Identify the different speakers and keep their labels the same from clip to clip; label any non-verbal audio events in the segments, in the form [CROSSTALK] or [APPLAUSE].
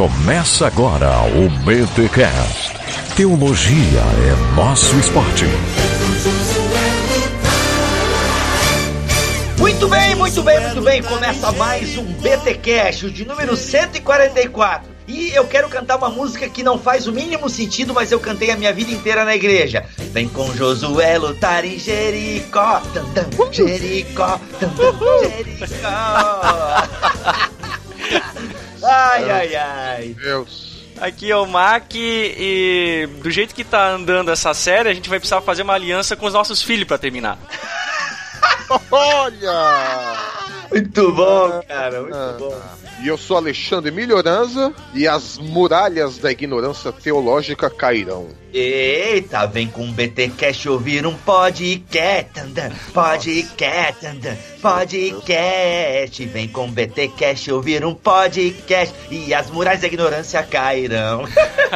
Speaker 1: Começa agora o BTCast. Teologia é nosso esporte.
Speaker 2: Muito bem, muito bem, muito bem. Começa mais um BTcast, o de número 144. E eu quero cantar uma música que não faz o mínimo sentido, mas eu cantei a minha vida inteira na igreja. Vem com Josué lutar em Jericó, tam, tam, Jericó, tam, tam, Jericó. [LAUGHS] ai, ai, ai.
Speaker 3: Deus.
Speaker 4: Aqui é o Mac e do jeito que tá andando essa série, a gente vai precisar fazer uma aliança com os nossos filhos para terminar. [LAUGHS]
Speaker 3: Olha!
Speaker 2: Muito bom, cara, muito
Speaker 3: Ah,
Speaker 2: bom.
Speaker 3: E eu sou Alexandre Melhoranza e as muralhas da ignorância teológica cairão.
Speaker 2: Eita, vem com o BTcast ouvir um podcast, podcast, podcast. Vem com o BTcast ouvir um podcast e as muralhas da ignorância cairão. [LAUGHS]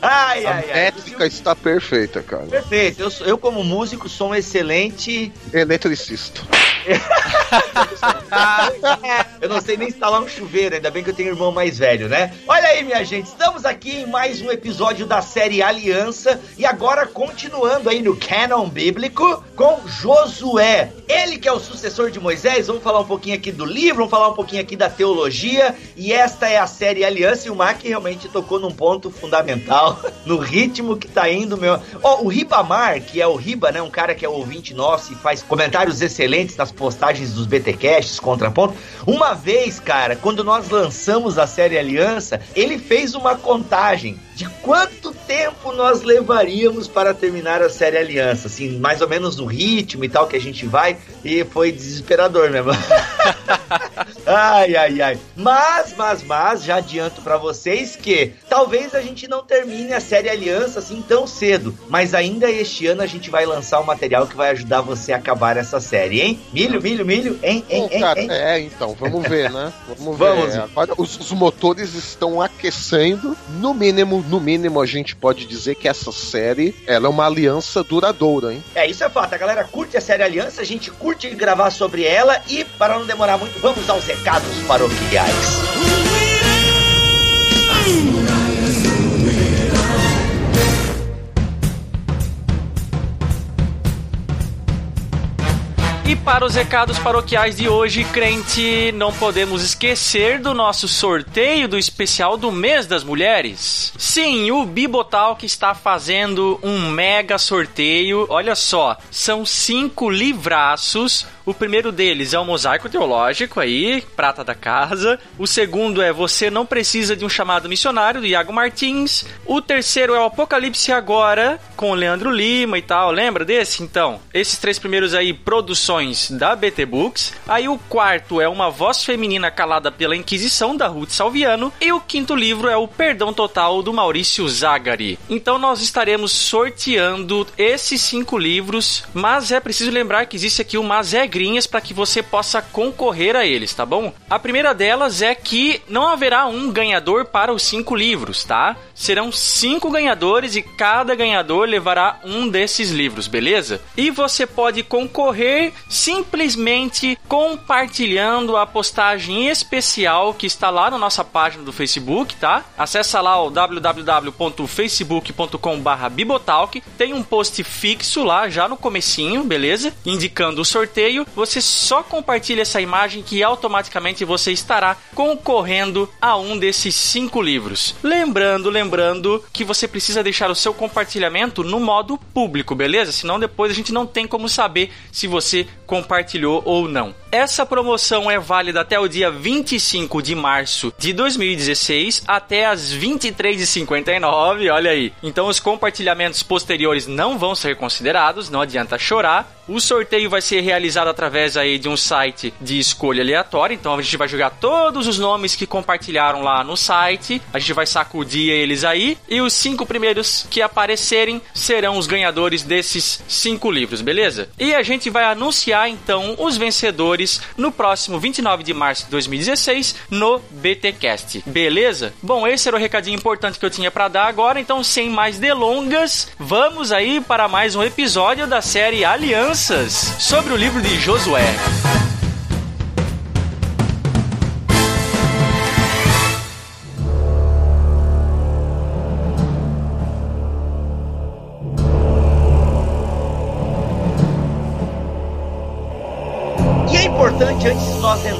Speaker 2: ai,
Speaker 3: A
Speaker 2: ai, ai.
Speaker 3: métrica está perfeita, cara.
Speaker 2: Perfeito, eu, eu como músico sou um excelente.
Speaker 3: Eletricista. [LAUGHS] [LAUGHS]
Speaker 2: Ah, eu não sei nem instalar um chuveiro, ainda bem que eu tenho um irmão mais velho, né? Olha aí, minha gente, estamos aqui em mais um episódio da série Aliança e agora continuando aí no canon bíblico com Josué. Ele que é o sucessor de Moisés, vamos falar um pouquinho aqui do livro, vamos falar um pouquinho aqui da teologia e esta é a série Aliança e o Mac realmente tocou num ponto fundamental [LAUGHS] no ritmo que tá indo, meu. Ó, o Ribamar, que é o Riba, né, um cara que é ouvinte nosso e faz comentários excelentes nas postagens dos BTcasts, contraponto. Uma vez, cara, quando nós lançamos a série Aliança, ele fez uma contagem de quanto tempo nós levaríamos para terminar a série Aliança, assim, mais ou menos no ritmo e tal que a gente vai, e foi desesperador mesmo. [LAUGHS] ai, ai, ai. Mas, mas, mas, já adianto pra vocês que talvez a gente não termine a série Aliança assim tão cedo, mas ainda este ano a gente vai lançar um material que vai ajudar você a acabar essa série, hein? Milho, milho, milho, hein, hein,
Speaker 3: Bom,
Speaker 2: hein,
Speaker 3: cara,
Speaker 2: hein?
Speaker 3: é, então, vamos ver, né? Vamos, [LAUGHS]
Speaker 2: Vamos.
Speaker 3: ver. Agora, os, os motores estão aquecendo. No mínimo, no mínimo, a gente pode dizer que essa série ela é uma aliança duradoura, hein?
Speaker 2: É, isso é fato. A galera curte a série Aliança, a gente curte gravar sobre ela e, para não demorar muito, vamos aos recados paroquiais.
Speaker 4: E para os recados paroquiais de hoje, crente, não podemos esquecer do nosso sorteio do especial do mês das mulheres. Sim, o Bibotalk está fazendo um mega sorteio. Olha só, são cinco livraços. O primeiro deles é o Mosaico Teológico aí, prata da casa. O segundo é Você Não Precisa de um Chamado Missionário, do Iago Martins. O terceiro é o Apocalipse Agora, com o Leandro Lima e tal. Lembra desse? Então, esses três primeiros aí, produções da BT Books. Aí o quarto é Uma Voz Feminina Calada pela Inquisição, da Ruth Salviano. E o quinto livro é O Perdão Total, do Maurício Zagari. Então nós estaremos sorteando esses cinco livros, mas é preciso lembrar que existe aqui umas regrinhas para que você possa concorrer a eles, tá bom? A primeira delas é que não haverá um ganhador para os cinco livros, tá? Serão cinco ganhadores e cada ganhador levará um desses livros, beleza? E você pode concorrer simplesmente compartilhando a postagem especial que está lá na nossa página do Facebook, tá? Acessa lá o www.facebook.com/bibotalk. Tem um post fixo lá já no comecinho, beleza? Indicando o sorteio. Você só compartilha essa imagem que automaticamente você estará concorrendo a um desses cinco livros. Lembrando, lembrando que você precisa deixar o seu compartilhamento no modo público, beleza? Senão depois a gente não tem como saber se você compartilhou ou não. Essa promoção é válida até o dia 25 de março de 2016 até as 23h59, olha aí. Então os compartilhamentos posteriores não vão ser considerados, não adianta chorar. O sorteio vai ser realizado através aí de um site de escolha aleatória, então a gente vai jogar todos os nomes que compartilharam lá no site, a gente vai sacudir eles aí e os cinco primeiros que aparecerem serão os ganhadores desses cinco livros, beleza? E a gente vai anunciar então os vencedores no próximo 29 de março de 2016 no BTcast, beleza? Bom, esse era o recadinho importante que eu tinha para dar agora, então sem mais delongas, vamos aí para mais um episódio da série Alianças sobre o livro de Josué.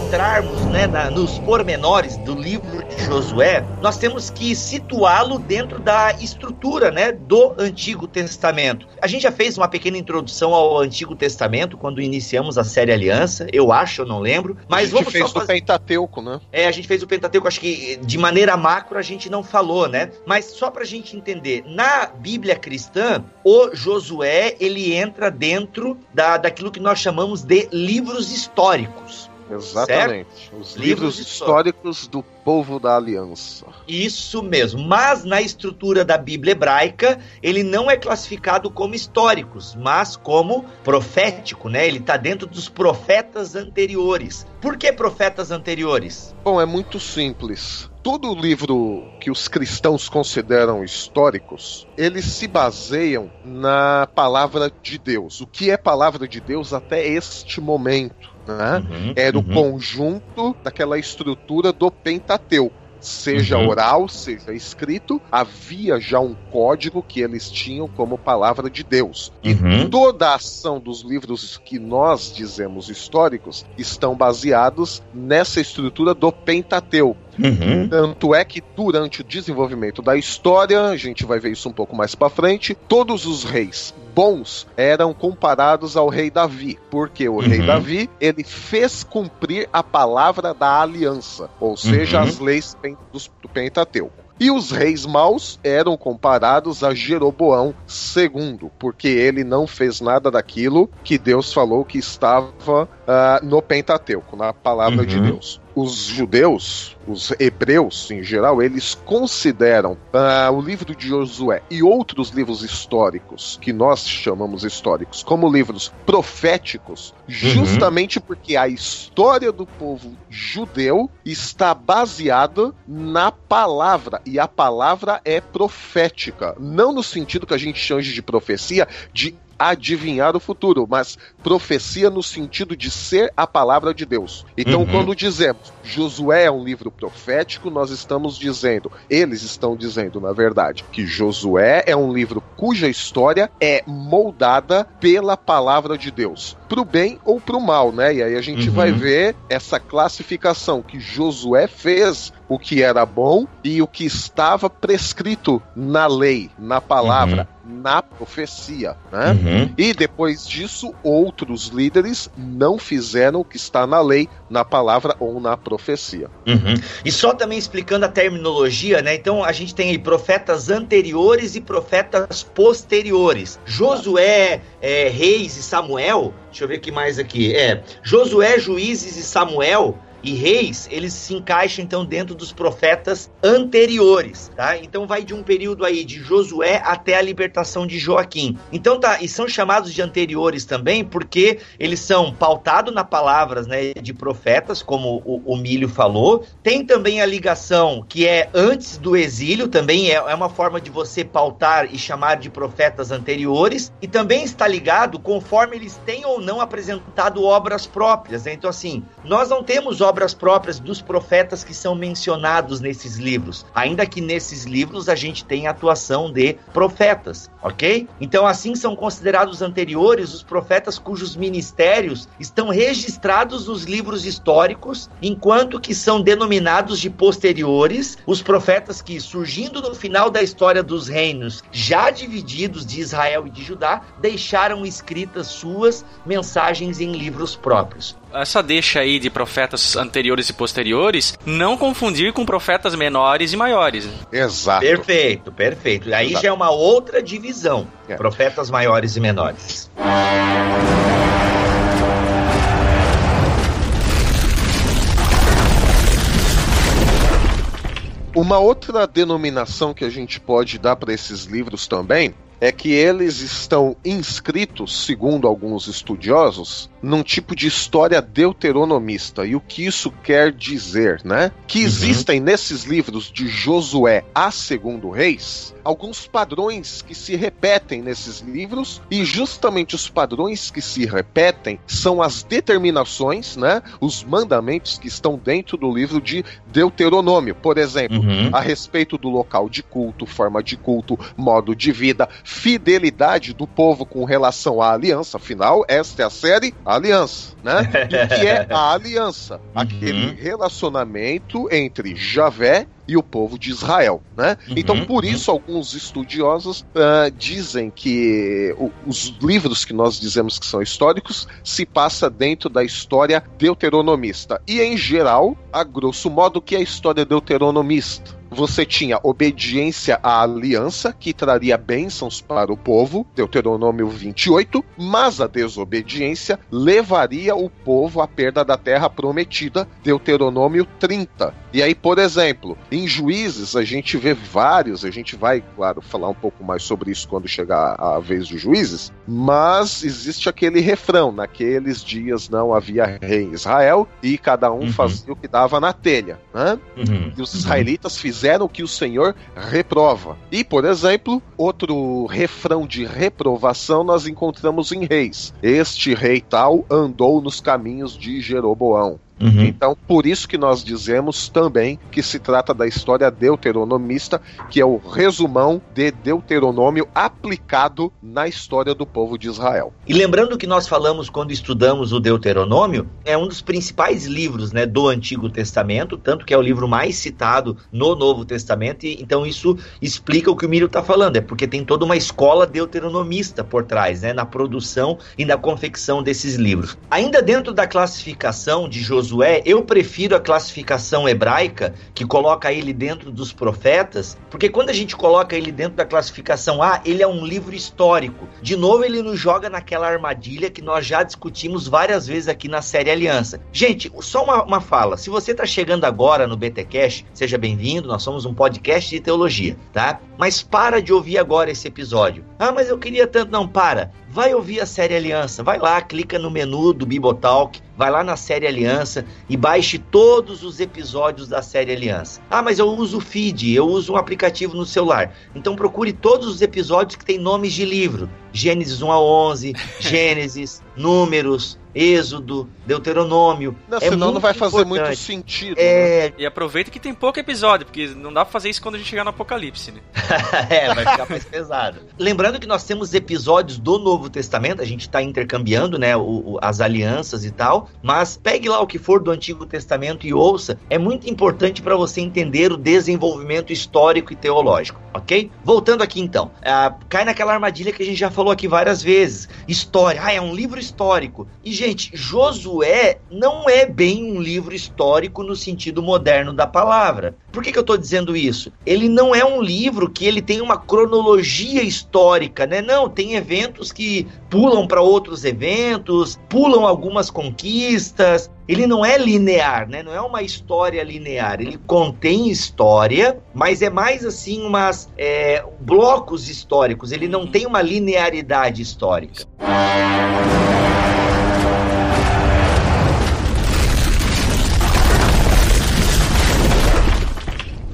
Speaker 2: Entrarmos né, na, nos pormenores do livro de Josué, nós temos que situá-lo dentro da estrutura né, do Antigo Testamento. A gente já fez uma pequena introdução ao Antigo Testamento quando iniciamos a série Aliança, eu acho, eu não lembro. Mas
Speaker 3: a gente
Speaker 2: vamos
Speaker 3: fez
Speaker 2: só
Speaker 3: o
Speaker 2: fazer...
Speaker 3: Pentateuco, né?
Speaker 2: É, a gente fez o Pentateuco, acho que de maneira macro a gente não falou, né? Mas só pra gente entender, na Bíblia cristã, o Josué, ele entra dentro da, daquilo que nós chamamos de livros históricos.
Speaker 3: Exatamente. Os livros,
Speaker 2: Livros
Speaker 3: históricos do povo da aliança.
Speaker 2: Isso mesmo. Mas na estrutura da Bíblia hebraica, ele não é classificado como históricos, mas como profético, né? Ele está dentro dos profetas anteriores. Por que profetas anteriores?
Speaker 3: Bom, é muito simples. Todo livro que os cristãos consideram históricos, eles se baseiam na palavra de Deus. O que é palavra de Deus até este momento? Né?
Speaker 2: Uhum,
Speaker 3: Era o
Speaker 2: uhum.
Speaker 3: conjunto daquela estrutura do Pentateuco. Seja
Speaker 2: Uhum.
Speaker 3: oral, seja escrito, havia já um código que eles tinham como palavra de Deus.
Speaker 2: Uhum.
Speaker 3: Toda a ação dos livros que nós dizemos históricos estão baseados nessa estrutura do Pentateuco.
Speaker 2: Uhum.
Speaker 3: Tanto é que durante o desenvolvimento da história, a gente vai ver isso um pouco mais pra frente, todos os reis bons eram comparados ao rei Davi, porque o rei
Speaker 2: Uhum.
Speaker 3: Davi, ele fez cumprir a palavra da aliança, ou seja,
Speaker 2: Uhum.
Speaker 3: as leis do Pentateuco. E os reis maus eram comparados a Jeroboão II, porque ele não fez nada daquilo que Deus falou que estava ah, no Pentateuco, na palavra de
Speaker 2: Uhum.
Speaker 3: Deus. Os judeus, os hebreus em geral, eles consideram ah, o livro de Josué e outros livros históricos, que nós chamamos históricos, como livros proféticos, justamente porque a história do povo judeu está baseada na palavra, e a palavra é profética. Não no sentido que a gente chama de profecia, de adivinhar o futuro, mas profecia no sentido de ser a palavra de Deus. Então,
Speaker 2: Uhum.
Speaker 3: quando dizemos Josué é um livro profético, nós estamos dizendo, eles estão dizendo, na verdade, que Josué é um livro cuja história é moldada pela palavra de Deus, pro bem ou pro mal, né? E aí a gente
Speaker 2: Uhum.
Speaker 3: vai ver essa classificação que Josué fez o que era bom e o que estava prescrito na lei, na palavra, na profecia, né?
Speaker 2: Uhum.
Speaker 3: E depois disso, outros líderes não fizeram o que está na lei, na palavra ou na profecia.
Speaker 2: Uhum. E só também explicando a terminologia, né? Então a gente tem aí profetas anteriores e profetas posteriores. Josué, é, Reis e Samuel. Deixa eu ver o que mais aqui. É Josué, Juízes e Samuel. E reis, eles se encaixam então dentro dos profetas anteriores, tá? Então vai de um período aí de Josué até a libertação de Joaquim. Então tá, e são chamados de anteriores também porque eles são pautados na palavras, né, de profetas, como o, o Milho falou. Tem também a ligação que é antes do exílio, também é, é uma forma de você pautar e chamar de profetas anteriores. E também está ligado conforme eles têm ou não apresentado obras próprias. né? Então, assim, nós não temos obras próprias dos profetas que são mencionados nesses livros, ainda que nesses livros a gente tem a atuação de profetas, ok? Então, assim são considerados anteriores os profetas cujos ministérios estão registrados nos livros históricos, enquanto que são denominados de posteriores os profetas que, surgindo no final da história dos reinos, já divididos de Israel e de Judá, deixaram escritas suas mensagens em livros próprios.
Speaker 4: Essa deixa aí de profetas anteriores e posteriores, não confundir com profetas menores e maiores.
Speaker 3: Exato.
Speaker 2: Perfeito, perfeito. Aí
Speaker 3: Exato.
Speaker 2: já é uma outra divisão:
Speaker 3: É.
Speaker 2: profetas maiores e menores.
Speaker 3: Uma outra denominação que a gente pode dar para esses livros também é que eles estão inscritos, segundo alguns estudiosos, num tipo de história deuteronomista. E o que isso quer dizer, né? Que
Speaker 2: Uhum.
Speaker 3: existem nesses livros de Josué a Segundo Reis alguns padrões que se repetem nesses livros e justamente os padrões que se repetem são as determinações, né? Os mandamentos que estão dentro do livro de Deuteronômio, por exemplo,
Speaker 2: Uhum.
Speaker 3: a respeito do local de culto, forma de culto, modo de vida, fidelidade do povo com relação à aliança. Afinal, esta é a série Aliança, né? E que é a [LAUGHS] aliança?
Speaker 2: Uhum.
Speaker 3: Aquele relacionamento entre Javé e o povo de Israel, né?
Speaker 2: Uhum,
Speaker 3: então, por
Speaker 2: uhum.
Speaker 3: isso, alguns estudiosos ah, dizem que o- os livros que nós dizemos que são históricos se passa dentro da história deuteronomista. E, em geral, a grosso modo, o que é a história deuteronomista? Você tinha obediência à aliança, que traria bênçãos para o povo, Deuteronômio 28, mas a desobediência levaria o povo à perda da terra prometida, Deuteronômio 30. E aí, por exemplo, em Juízes a gente vê vários, a gente vai, claro, falar um pouco mais sobre isso quando chegar a vez de Juízes, mas existe aquele refrão: naqueles dias não havia rei em Israel e cada um
Speaker 2: Uhum.
Speaker 3: fazia o que dava na telha, né?
Speaker 2: Uhum.
Speaker 3: E os israelitas fizeram o que o Senhor reprova. E, por exemplo, outro refrão de reprovação nós encontramos em Reis. Este rei tal andou nos caminhos de Jeroboão.
Speaker 2: Uhum.
Speaker 3: Então, por isso que nós dizemos também que se trata da história deuteronomista, que é o resumão de Deuteronômio aplicado na história do povo de Israel.
Speaker 2: E lembrando que nós falamos quando estudamos o Deuteronômio, é um dos principais livros né, do Antigo Testamento, tanto que é o livro mais citado no Novo Testamento, e então isso explica o que o Mírio está falando, é porque tem toda uma escola deuteronomista por trás, né, na produção e na confecção desses livros. Ainda dentro da classificação de Josué, eu prefiro a classificação hebraica, que coloca ele dentro dos profetas, porque quando a gente coloca ele dentro da classificação A, ele é um livro histórico. De novo, ele nos joga naquela armadilha que nós já discutimos várias vezes aqui na série Aliança. Gente, só uma, uma fala: se você está chegando agora no BTCast, seja bem-vindo, nós somos um podcast de teologia, tá? Mas para de ouvir agora esse episódio. Ah, mas eu queria tanto. Não, para. Vai ouvir a série Aliança. Vai lá, clica no menu do Bibotalk, vai lá na série Aliança e baixe todos os episódios da série Aliança. Ah, mas eu uso o feed, eu uso um aplicativo no celular. Então procure todos os episódios que têm nomes de livro. Gênesis 1 a 11, [LAUGHS] Gênesis, Números, Êxodo, Deuteronômio.
Speaker 3: Não,
Speaker 2: É
Speaker 3: senão não
Speaker 2: muito
Speaker 3: vai fazer muito
Speaker 2: importante.
Speaker 3: sentido. né?
Speaker 2: É,
Speaker 4: E aproveita que tem pouco episódio, porque não dá pra fazer isso quando a gente chegar no Apocalipse, né? [LAUGHS]
Speaker 2: é, vai ficar mais pesado. Lembrando que nós temos episódios do Novo Testamento, a gente está intercambiando, né, o- o- as alianças e tal, mas pegue lá o que for do Antigo Testamento e ouça, é muito importante para você entender o desenvolvimento histórico e teológico, ok? Voltando aqui então, ah, cai naquela armadilha que a gente já falou aqui várias vezes, história, ah, é um livro histórico. E, gente, Josué não é bem um livro histórico no sentido moderno da palavra. Por que, que eu estou dizendo isso? Ele não é um livro que ele tem uma cronologia histórica, né? Não, tem eventos que pulam para outros eventos, pulam algumas conquistas. Ele não é linear, né? Não é uma história linear. Ele contém história, mas é mais assim umas é, blocos históricos. Ele não tem uma linearidade histórica.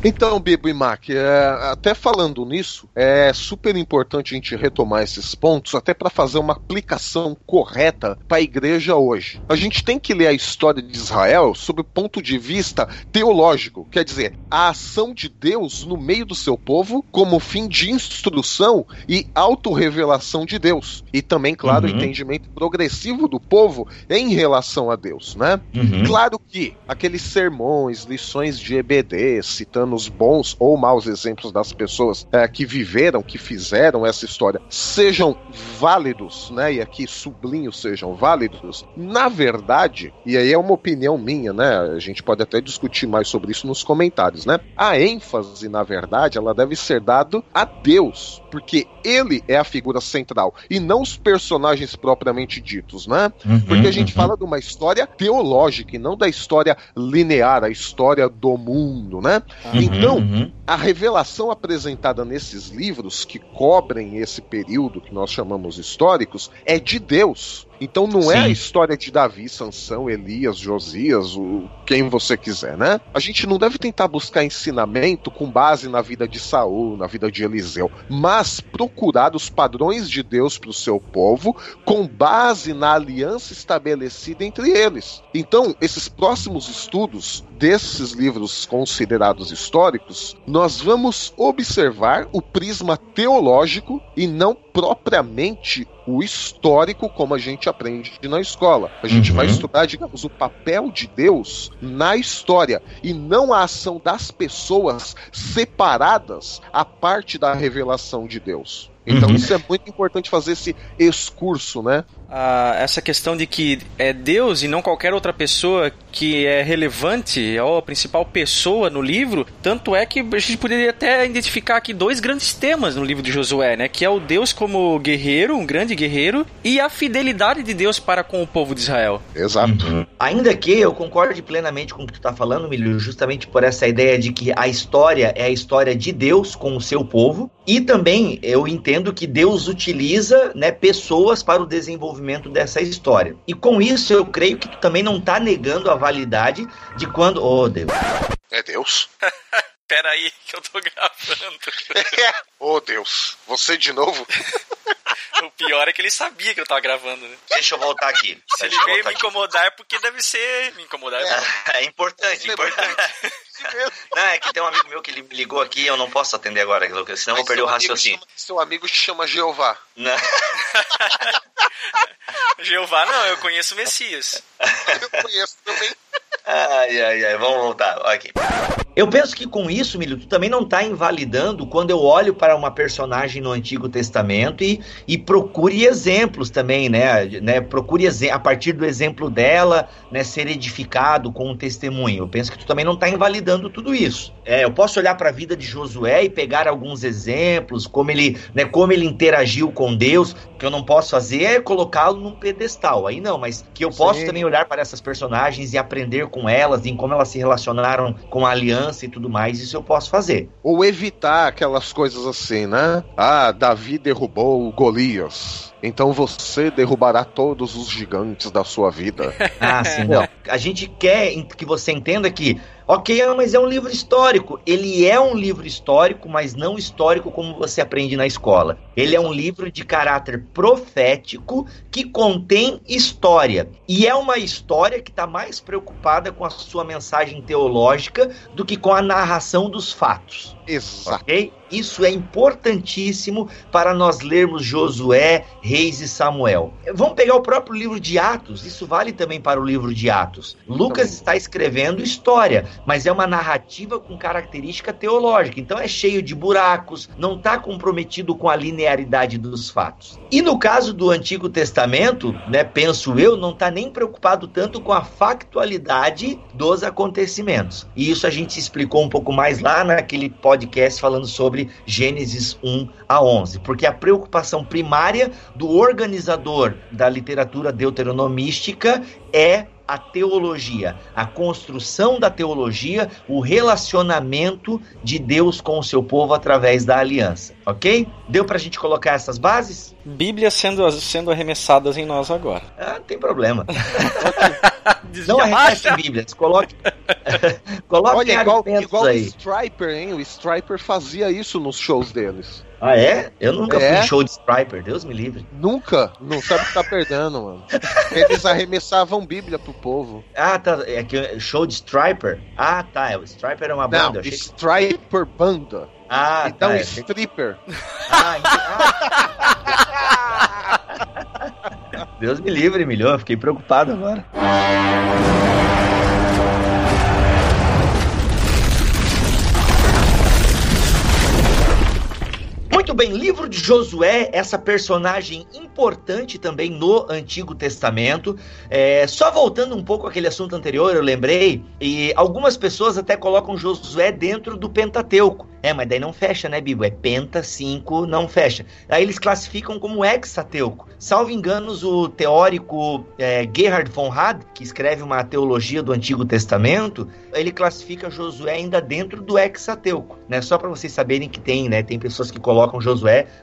Speaker 3: Então, Bibo e Mac, é, até falando nisso, é super importante a gente retomar esses pontos, até para fazer uma aplicação correta para a igreja hoje. A gente tem que ler a história de Israel sob o ponto de vista teológico, quer dizer, a ação de Deus no meio do seu povo como fim de instrução e autorrevelação de Deus. E também, claro, o
Speaker 2: Uhum.
Speaker 3: entendimento progressivo do povo em relação a Deus, né? Claro que aqueles sermões, lições de EBD, citando os bons ou maus exemplos das pessoas eh, que viveram, que fizeram essa história, sejam válidos, né? E aqui sublinho sejam válidos. Na verdade, e aí é uma opinião minha, né? A gente pode até discutir mais sobre isso nos comentários, né? A ênfase, na verdade, ela deve ser dado a Deus, porque ele é a figura central e não os personagens propriamente ditos, né? Porque a gente fala de uma história teológica e não da história linear, a história do mundo, né? Então,
Speaker 2: Uhum.
Speaker 3: a revelação apresentada nesses livros que cobrem esse período que nós chamamos históricos é de Deus. Então não é a
Speaker 2: Sim.
Speaker 3: história de Davi, Sansão, Elias, Josias, o, quem você quiser, né? A gente não deve tentar buscar ensinamento com base na vida de Saul, na vida de Eliseu, mas procurar os padrões de Deus para o seu povo com base na aliança estabelecida entre eles. Então, esses próximos estudos desses livros considerados históricos, nós vamos observar o prisma teológico e não propriamente o histórico como a gente aprende na escola. A gente
Speaker 2: Uhum.
Speaker 3: vai estudar, digamos, o papel de Deus na história e não a ação das pessoas separadas a parte da revelação de Deus. Então
Speaker 2: Uhum.
Speaker 3: isso é muito importante fazer esse excurso, né?
Speaker 4: Ah, essa questão de que é Deus e não qualquer outra pessoa que é relevante, é a principal pessoa no livro, tanto é que a gente poderia até identificar aqui dois grandes temas no livro de Josué, né? Que é o Deus como guerreiro, um grande guerreiro, e a fidelidade de Deus para com o povo de Israel.
Speaker 3: Exato.
Speaker 2: Ainda que eu concorde plenamente com o que tu tá falando, Milho, justamente por essa ideia de que a história é a história de Deus com o seu povo, e também eu entendo que Deus utiliza, né, pessoas para o desenvolvimento dessa história. E com isso eu creio que tu também não tá negando a validade de quando, oh Deus.
Speaker 3: É Deus? [LAUGHS]
Speaker 4: Pera aí, que eu tô gravando. [LAUGHS]
Speaker 3: oh Deus, você de novo? [LAUGHS]
Speaker 4: o pior é que ele sabia que eu tava gravando, né?
Speaker 2: Deixa eu voltar aqui.
Speaker 4: Se ele veio me incomodar é porque deve ser. Me incomodar é,
Speaker 2: É importante,
Speaker 3: É
Speaker 2: importante.
Speaker 3: Mesmo. [LAUGHS]
Speaker 2: Não, é que tem um amigo meu que ele me ligou aqui, eu não posso atender agora, senão eu vou perder o raciocínio.
Speaker 3: Chama- seu amigo te chama Jeová.
Speaker 2: Não. [LAUGHS]
Speaker 4: Jeová, não, eu conheço o Messias.
Speaker 3: Eu conheço também.
Speaker 2: Ai, ai, ai, vamos voltar. Aqui. Eu penso que com isso, Milho, tu também não tá invalidando quando eu olho para uma personagem no Antigo Testamento e, e procure exemplos também, né? né? Procure a partir do exemplo dela, né, ser edificado com um testemunho. Eu penso que tu também não tá invalidando tudo isso. É, eu posso olhar para a vida de Josué e pegar alguns exemplos, como ele, né, como ele interagiu com Deus. O que eu não posso fazer é colocá-lo num pedestal. Aí não, mas que eu posso
Speaker 3: Sim.
Speaker 2: também olhar para essas personagens e aprender com elas, em como elas se relacionaram com a aliança e tudo mais, isso eu posso fazer.
Speaker 3: Ou evitar aquelas coisas assim, né? Ah, Davi derrubou o Golias. Então você derrubará todos os gigantes da sua vida. [LAUGHS]
Speaker 2: Ah, sim. Não. A gente quer que você entenda que, ok, ah, mas é um livro histórico. Ele é um livro histórico, mas não histórico como você aprende na escola. Ele é um livro de caráter profético que contém história. E é uma história que está mais preocupada com a sua mensagem teológica do que com a narração dos fatos.
Speaker 3: Exato.
Speaker 2: Ok? Isso é importantíssimo para nós lermos Josué, Reis e Samuel. Vamos pegar o próprio livro de Atos, isso vale também para o livro de Atos. Lucas está escrevendo história, mas é uma narrativa com característica teológica, então é cheio de buracos, não está comprometido com a linearidade dos fatos. E no caso do Antigo Testamento, né, penso eu, não está nem preocupado tanto com a factualidade dos acontecimentos. E isso a gente explicou um pouco mais lá naquele podcast falando sobre Gênesis 1 a 11, porque a preocupação primária do organizador da literatura deuteronomística é a teologia, a construção da teologia, o relacionamento de Deus com o seu povo através da aliança, ok? Deu pra gente colocar essas bases?
Speaker 4: Bíblia sendo, sendo arremessadas em nós agora.
Speaker 2: Ah, não tem problema. [LAUGHS] Não arremessem Bíblias, coloque, [LAUGHS] coloque
Speaker 3: Olha, igual, igual o
Speaker 2: aí.
Speaker 3: Striper, hein? O Striper fazia isso nos shows deles.
Speaker 2: Ah, é? Eu nunca fui
Speaker 3: É.
Speaker 2: em show de Striper, Deus me livre.
Speaker 3: Nunca. Não sabe o que tá perdendo, mano. Eles arremessavam Bíblia pro povo.
Speaker 2: Ah, tá. É que show de Striper? Ah, tá. O Striper é uma
Speaker 3: Não,
Speaker 2: banda. eu achei que-
Speaker 3: Striper Banda.
Speaker 2: Ah,
Speaker 3: então,
Speaker 2: tá. que-
Speaker 3: stripper.
Speaker 2: Ah, entendi. Ah. Deus me livre, milhão. Eu fiquei preocupado agora. Bem, livro de Josué, essa personagem importante também no Antigo Testamento. É, só voltando um pouco àquele assunto anterior, eu lembrei, e algumas pessoas até colocam Josué dentro do Pentateuco. É, mas daí não fecha, né, Bibo? É penta 5, não fecha. Aí eles classificam como hexateuco. Salvo enganos, o teórico é, Gerhard von Rad, que escreve uma teologia do Antigo Testamento, ele classifica Josué ainda dentro do hexateuco, né? Só para vocês saberem que tem, né? Tem pessoas que colocam Josué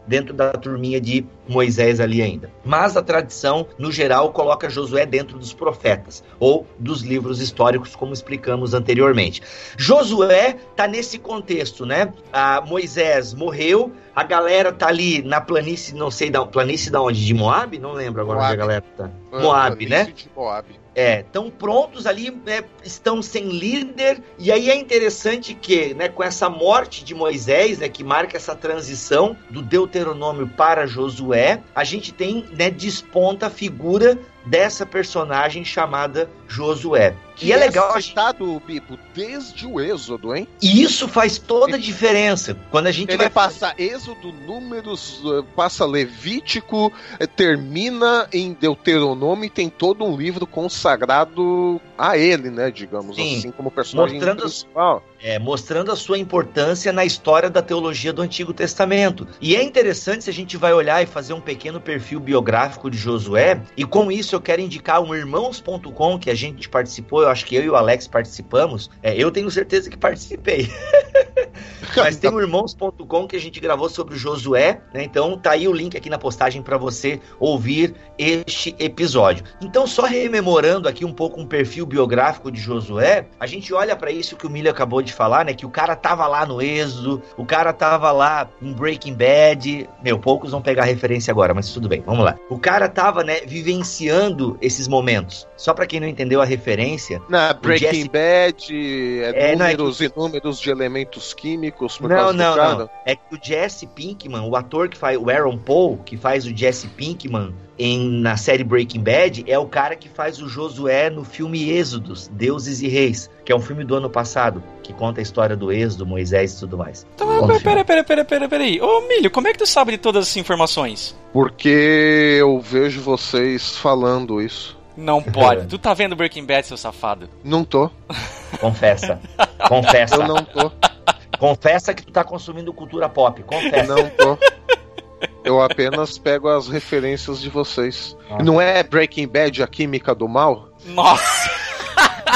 Speaker 2: dentro da turminha de Moisés ali ainda. Mas a tradição, no geral, coloca Josué dentro dos profetas ou dos livros históricos, como explicamos anteriormente. Josué tá nesse contexto, né? A Moisés morreu, a galera tá ali na planície, não sei da planície da onde, de Moab, não lembro agora Moab. onde a galera tá. Ah, Moab, né? De Moab. É, estão prontos ali, né, estão sem líder, e aí é interessante que, né, com essa morte de Moisés, né, que marca essa transição do Deuteronômio para Josué, a gente tem, né, desponta a figura dessa personagem chamada Josué.
Speaker 3: Que, é legal. É citado, Bibo, desde o Êxodo, hein?
Speaker 2: E isso faz toda a diferença. Quando a gente
Speaker 3: Ele vai passar Êxodo, Números, eh, passa Levítico, eh, termina em Deuteronômio e tem todo um livro consagrado a ele, né? Digamos Sim. assim, como personagem
Speaker 2: mostrando principal. É, mostrando a sua importância na história da teologia do Antigo Testamento. E é interessante se a gente vai olhar e fazer um pequeno perfil biográfico de Josué, e com isso eu quero indicar um irmãos.com que a gente participou, eu acho que eu e o Alex participamos. É, eu tenho certeza que participei. [LAUGHS] Mas tem o irmãos.com que a gente gravou sobre o Josué, né? Então tá aí o link aqui na postagem para você ouvir este episódio. Então, só rememorando aqui um pouco um perfil biográfico de Josué, a gente olha para isso que o Milho acabou de falar, né? Que o cara tava lá no Êxodo, o cara tava lá em Breaking Bad. Meu, poucos vão pegar referência agora, mas tudo bem, vamos lá. O cara tava, né, vivenciando esses momentos. Só para quem não entendeu a referência.
Speaker 3: Na Breaking Jesse... Bad, é, é números é que... e números de elementos químicos por não, não, Não,
Speaker 2: é que o Jesse Pinkman, o ator que faz o Aaron Paul, que faz o Jesse Pinkman em, na série Breaking Bad, é o cara que faz o Josué no filme Êxodos, Deuses e Reis, que é um filme do ano passado, que conta a história do Êxodo, Moisés e tudo mais.
Speaker 4: Então, peraí, peraí, peraí, peraí, peraí. Ô, Milho, como é que tu sabe de todas essas informações?
Speaker 3: Porque eu vejo vocês falando isso.
Speaker 4: Não pode. [LAUGHS] tu tá vendo Breaking Bad, seu safado?
Speaker 3: Não tô.
Speaker 2: Confessa. [LAUGHS] Confessa.
Speaker 3: Eu não tô.
Speaker 2: Confessa que tu tá consumindo cultura pop. Confessa.
Speaker 3: Não tô. Eu apenas pego as referências de vocês. Não é Breaking Bad a química do mal?
Speaker 4: Nossa!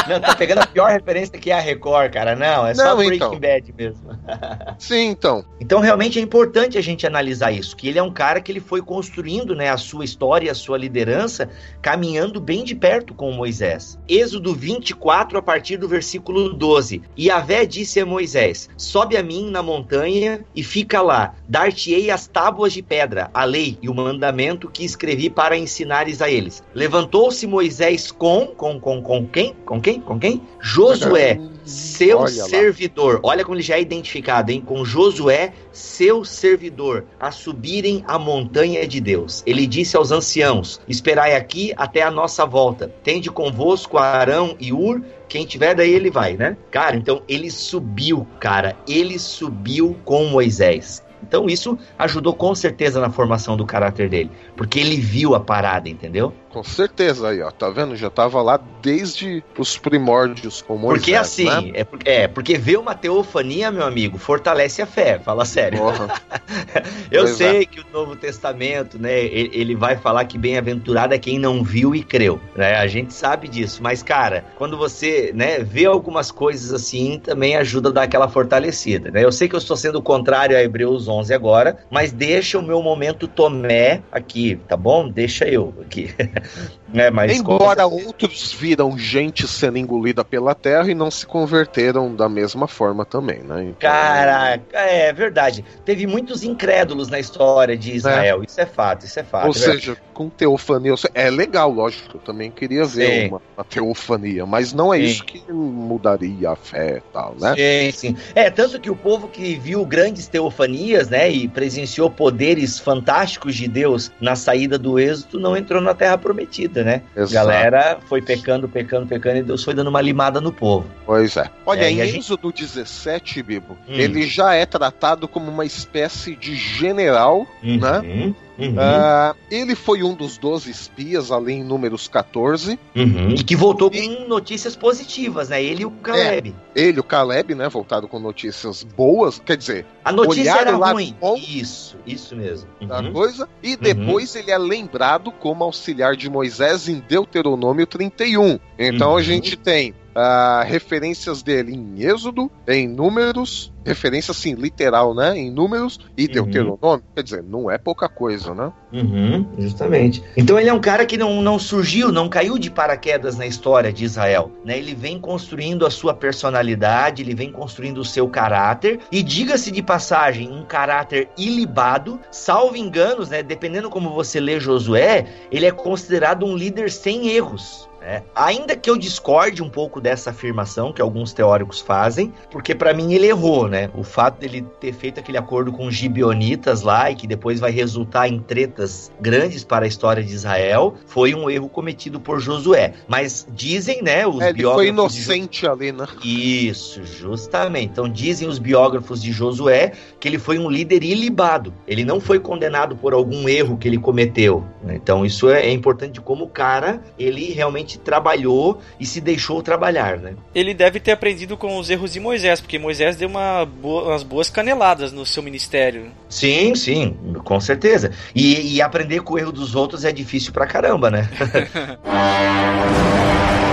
Speaker 2: Não, tá pegando a pior referência que é a Record, cara. Não, é só Breaking então. Bad mesmo. [LAUGHS]
Speaker 3: Sim, então.
Speaker 2: Então, realmente é importante a gente analisar isso, que ele é um cara que ele foi construindo, né, a sua história, a sua liderança, caminhando bem de perto com Moisés. Êxodo 24, a partir do versículo 12. E Avé disse a Moisés: Sobe a mim na montanha e fica lá. Dar-te-ei as tábuas de pedra, a lei e o mandamento que escrevi para ensinares a eles. Levantou-se Moisés com, com, com, com quem? Com quem? Com quem? Josué, seu Olha servidor. Olha como ele já é identificado, hein? Com Josué, seu servidor, a subirem a montanha de Deus. Ele disse aos anciãos: Esperai aqui até a nossa volta. Tende convosco Arão e Ur. Quem tiver daí ele vai, né? Cara, então ele subiu, cara. Ele subiu com Moisés. Então isso ajudou com certeza na formação do caráter dele, porque ele viu a parada, entendeu?
Speaker 3: Com certeza aí, ó, tá vendo? Já tava lá desde os primórdios com Moisés,
Speaker 2: Porque assim, né? é, porque, é, porque ver uma teofania, meu amigo, fortalece a fé, fala sério. [LAUGHS] Eu pois sei é. que o Novo Testamento, né, ele, ele vai falar que bem-aventurado é quem não viu e creu, né? A gente sabe disso, mas cara, quando você, né, vê algumas coisas assim, também ajuda a dar aquela fortalecida, né? Eu sei que eu estou sendo contrário a Hebreus 11 agora, mas deixa o meu momento Tomé aqui, tá bom? Deixa eu aqui. [LAUGHS] [LAUGHS]
Speaker 3: É, mas Embora outros viram gente sendo engolida pela terra e não se converteram da mesma forma também, né?
Speaker 2: Então... Caraca, é verdade. Teve muitos incrédulos na história de Israel. É. Isso é fato, isso é fato.
Speaker 3: Ou é seja, com teofania. É legal, lógico. Eu também queria ver uma, uma, teofania, mas não é sim. isso que mudaria a fé e tal, né?
Speaker 2: Sim, sim. É, tanto que o povo que viu grandes teofanias, né, e presenciou poderes fantásticos de Deus na saída do êxodo, não entrou na terra prometida prometida, né?
Speaker 3: Exato.
Speaker 2: Galera foi pecando, pecando, pecando e Deus foi dando uma limada no povo.
Speaker 3: Pois é. Olha,
Speaker 2: É,
Speaker 3: em
Speaker 2: gente-
Speaker 3: Êxodo 17, Bibo,
Speaker 2: Hum.
Speaker 3: ele já é tratado como uma espécie de general, né?
Speaker 2: Uhum, uhum,
Speaker 3: Ah, ele foi um dos 12 espias, ali em números 14.
Speaker 2: uhum. E que voltou com notícias positivas, né? Ele e o Caleb.
Speaker 3: Ele, o Caleb, né, voltado com notícias boas, quer dizer,
Speaker 2: A notícia era ruim.
Speaker 3: bom.
Speaker 2: Isso, isso mesmo.
Speaker 3: da
Speaker 2: Uhum.
Speaker 3: coisa, e depois ele é lembrado como auxiliar de Moisés em Deuteronômio 31. Então
Speaker 2: Uhum.
Speaker 3: a gente tem ah, referências dele em Êxodo, em Números, referência assim, literal, né? Em Números e
Speaker 2: Uhum.
Speaker 3: Deuteronômio. Quer dizer, não é pouca coisa, né?
Speaker 2: Uhum, justamente. Então ele é um cara que não, não surgiu, não caiu de paraquedas na história de Israel. Né? Ele vem construindo a sua personalidade, ele vem construindo o seu caráter. E diga-se de passagem, um caráter ilibado, salvo enganos, né? Dependendo como você lê Josué, ele é considerado um líder sem erros. Né? Ainda que eu discorde um pouco dessa afirmação que alguns teóricos fazem, porque pra mim ele errou, né? O fato dele ter feito aquele acordo com os gibionitas lá e que depois vai resultar em tretas grandes para a história de Israel, foi um erro cometido por Josué. Mas dizem, né, os
Speaker 3: É, ele
Speaker 2: biógrafos
Speaker 3: foi inocente ali, né?
Speaker 2: isso, justamente. Então dizem os biógrafos de Josué que ele foi um líder ilibado. Ele não foi condenado por algum erro que ele cometeu. né? Então isso é, é importante como o cara ele realmente trabalhou e se deixou trabalhar, né?
Speaker 4: Ele deve ter aprendido com os erros de Moisés, porque Moisés deu uma boa- umas boas caneladas no seu ministério.
Speaker 2: Sim, sim, com certeza. E, e aprender com o erro dos outros é difícil pra caramba, né? [LAUGHS]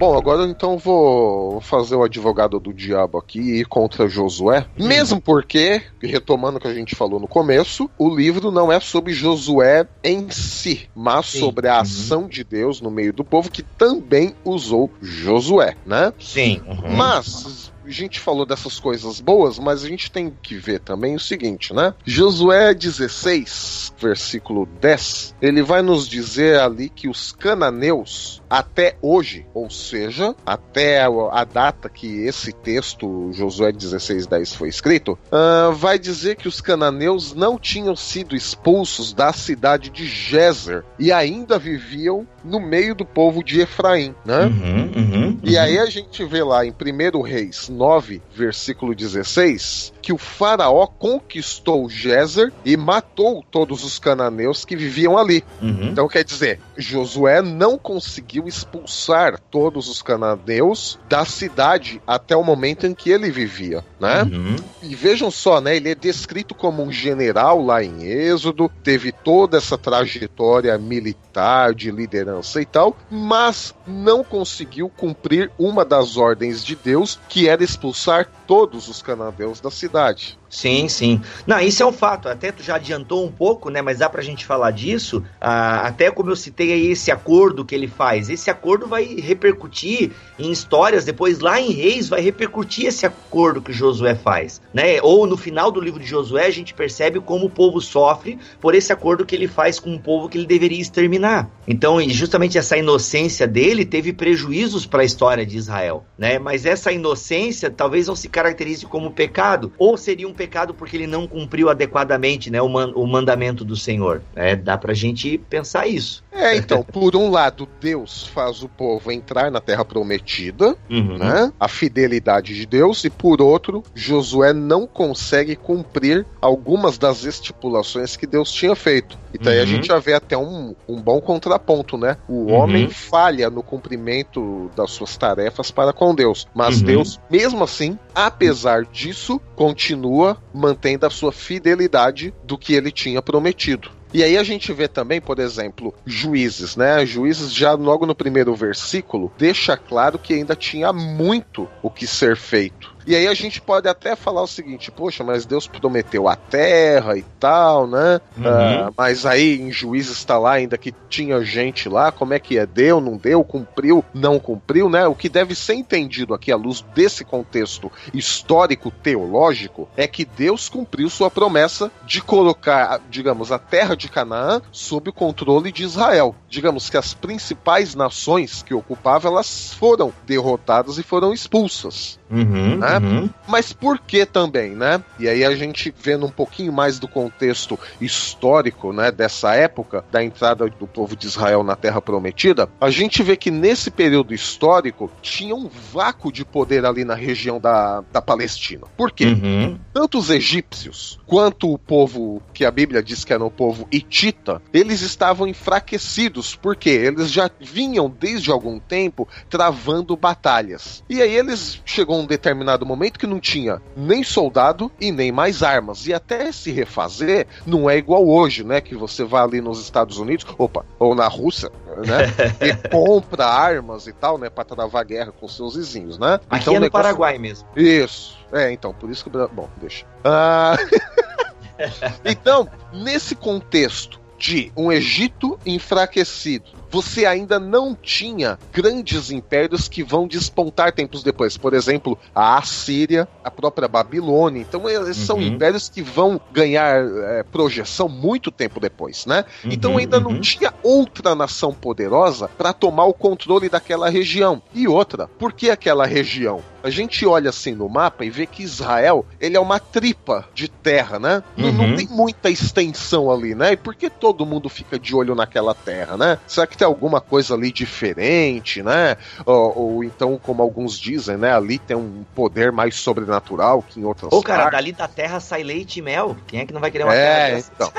Speaker 3: Bom, agora então vou fazer o advogado do diabo aqui e ir contra Josué. Mesmo porque, retomando o que a gente falou no começo, o livro não é sobre Josué em si, mas
Speaker 2: Sim.
Speaker 3: sobre a
Speaker 2: Uhum.
Speaker 3: ação de Deus no meio do povo que também usou Josué, né?
Speaker 2: Sim. uhum.
Speaker 3: Mas a gente falou dessas coisas boas, mas a gente tem que ver também o seguinte, né? Josué 16, versículo 10, ele vai nos dizer ali que os cananeus, até hoje, ou seja, até a data que esse texto, Josué 16, 10, foi escrito, ah, vai dizer que os cananeus não tinham sido expulsos da cidade de Gezer e ainda viviam no meio do povo de Efraim, né?
Speaker 2: Uhum, uhum,
Speaker 3: E
Speaker 2: uhum.
Speaker 3: aí a gente vê lá em 1 Reis 9, versículo 16, que o faraó conquistou Gezer e matou todos os cananeus que viviam ali.
Speaker 2: Uhum.
Speaker 3: Então quer dizer, Josué não conseguiu expulsar todos os cananeus da cidade até o momento em que ele vivia, né?
Speaker 2: Uhum.
Speaker 3: E vejam só, né? Ele é descrito como um general lá em Êxodo, teve toda essa trajetória militar, de liderança e tal, mas não conseguiu cumprir uma das ordens de Deus, que era expulsar todos os cananeus da cidade cidade.
Speaker 2: Sim, sim. Não, isso é um fato. Até tu já adiantou um pouco, né? Mas dá pra gente falar disso. Ah, até como eu citei aí esse acordo que ele faz. Esse acordo vai repercutir em histórias. Depois, lá em Reis, vai repercutir esse acordo que Josué faz, né? Ou no final do livro de Josué, a gente percebe como o povo sofre por esse acordo que ele faz com um povo que ele deveria exterminar. Então, e justamente essa inocência dele teve prejuízos para a história de Israel, né? Mas essa inocência talvez não se caracterize como pecado, ou seria um pecado porque ele não cumpriu adequadamente, né, o, man- o mandamento do Senhor. É, dá pra gente pensar isso.
Speaker 3: É, então, por um lado, Deus faz o povo entrar na terra prometida,
Speaker 2: Uhum.
Speaker 3: né? A fidelidade de Deus, e por outro, Josué não consegue cumprir algumas das estipulações que Deus tinha feito. Então aí a
Speaker 2: Uhum.
Speaker 3: gente já vê até um, um bom contraponto, né? O
Speaker 2: Uhum.
Speaker 3: homem falha no cumprimento das suas tarefas para com Deus, mas
Speaker 2: Uhum.
Speaker 3: Deus, mesmo assim, apesar disso, continua mantendo a sua fidelidade do que ele tinha prometido. E aí a gente vê também, por exemplo, juízes, né? Juízes já logo no primeiro versículo deixa claro que ainda tinha muito o que ser feito. E aí a gente pode até falar o seguinte, poxa, mas Deus prometeu a terra e tal, né?
Speaker 2: Uhum.
Speaker 3: Ah, mas aí em juízes está lá ainda que tinha gente lá, como é que é? Deu, não deu, cumpriu, não cumpriu, né? O que deve ser entendido aqui à luz desse contexto histórico teológico é que Deus cumpriu sua promessa de colocar, digamos, a terra de Canaã sob o controle de Israel. Digamos que as principais nações que ocupava, elas foram derrotadas e foram expulsas.
Speaker 2: Uhum,
Speaker 3: né? Uhum. Mas por que também, né? E aí a gente vendo um pouquinho mais do contexto histórico, né, dessa época, da entrada do povo de Israel na Terra Prometida, a gente vê que nesse período histórico tinha um vácuo de poder ali na região da, da Palestina. Por quê? Uhum. Tanto os egípcios quanto o povo que a Bíblia diz que era o povo hitita, eles estavam enfraquecidos, porque eles já vinham desde algum tempo travando batalhas. E aí eles chegou um determinado momento que não tinha nem soldado e nem mais armas. E até se refazer, não é igual hoje, né? Que você vai ali nos Estados Unidos, opa, ou na Rússia, né? [LAUGHS] e compra armas e tal, né? Pra travar guerra com seus vizinhos, né?
Speaker 2: Aqui então, é no negócio... Paraguai mesmo.
Speaker 3: Isso. É, então, por isso que. Bom, deixa. Ah... [LAUGHS] [LAUGHS] então, nesse contexto de um Egito enfraquecido, você ainda não tinha grandes impérios que vão despontar tempos depois. Por exemplo, a Assíria, a própria Babilônia. Então, eles uhum. são impérios que vão ganhar é, projeção muito tempo depois, né? Uhum, então, ainda uhum. não tinha outra nação poderosa para tomar o controle daquela região. E outra, por que aquela região? A gente olha assim no mapa e vê que Israel ele é uma tripa de terra, né? Não, não uhum. tem muita extensão ali, né? E por que todo mundo fica de olho naquela terra, né? Será que ter alguma coisa ali diferente, né? Ou, ou, então, como alguns dizem, né? Ali tem um poder mais sobrenatural que em outras
Speaker 2: Ô, cara, dali da terra sai leite e mel. Quem é que não vai querer uma
Speaker 3: é, terra então.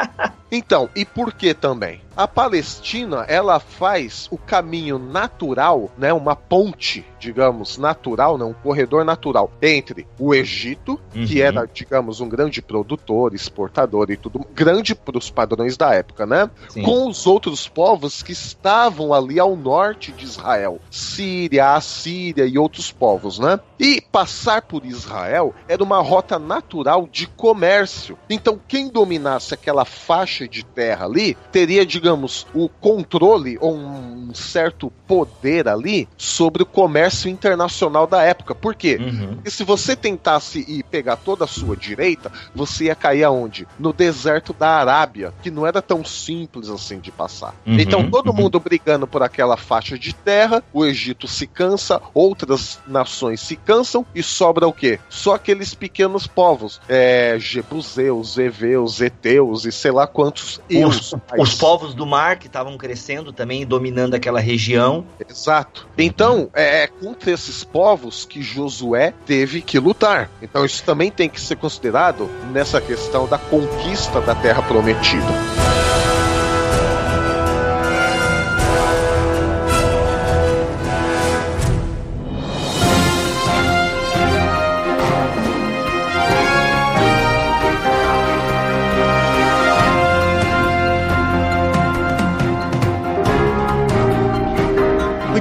Speaker 3: [LAUGHS] então, e por que também? A Palestina, ela faz o caminho natural, né, uma ponte, digamos, natural, né, um corredor natural entre o Egito, uhum. que era, digamos, um grande produtor, exportador e tudo, grande para os padrões da época, né, Sim. com os outros povos que estavam ali ao norte de Israel, Síria, Assíria e outros povos, né? E passar por Israel era uma rota natural de comércio. Então, quem dominasse aquela faixa de terra ali teria, digamos, o controle ou um certo poder ali sobre o comércio internacional da época. Por quê? Uhum. Porque se você tentasse ir pegar toda a sua direita, você ia cair aonde? No deserto da Arábia, que não era tão simples assim de passar. Uhum. Então todo uhum. mundo brigando por aquela faixa de terra, o Egito se cansa, outras nações se cansam e sobra o quê? Só aqueles pequenos povos, é, Jebuseus, Eveus, Eteus e sei lá quantos.
Speaker 2: Os, os povos do mar que estavam crescendo também, dominando aquela região.
Speaker 3: Exato. Então, é, é contra esses povos que Josué teve que lutar. Então, isso também tem que ser considerado nessa questão da conquista da terra prometida.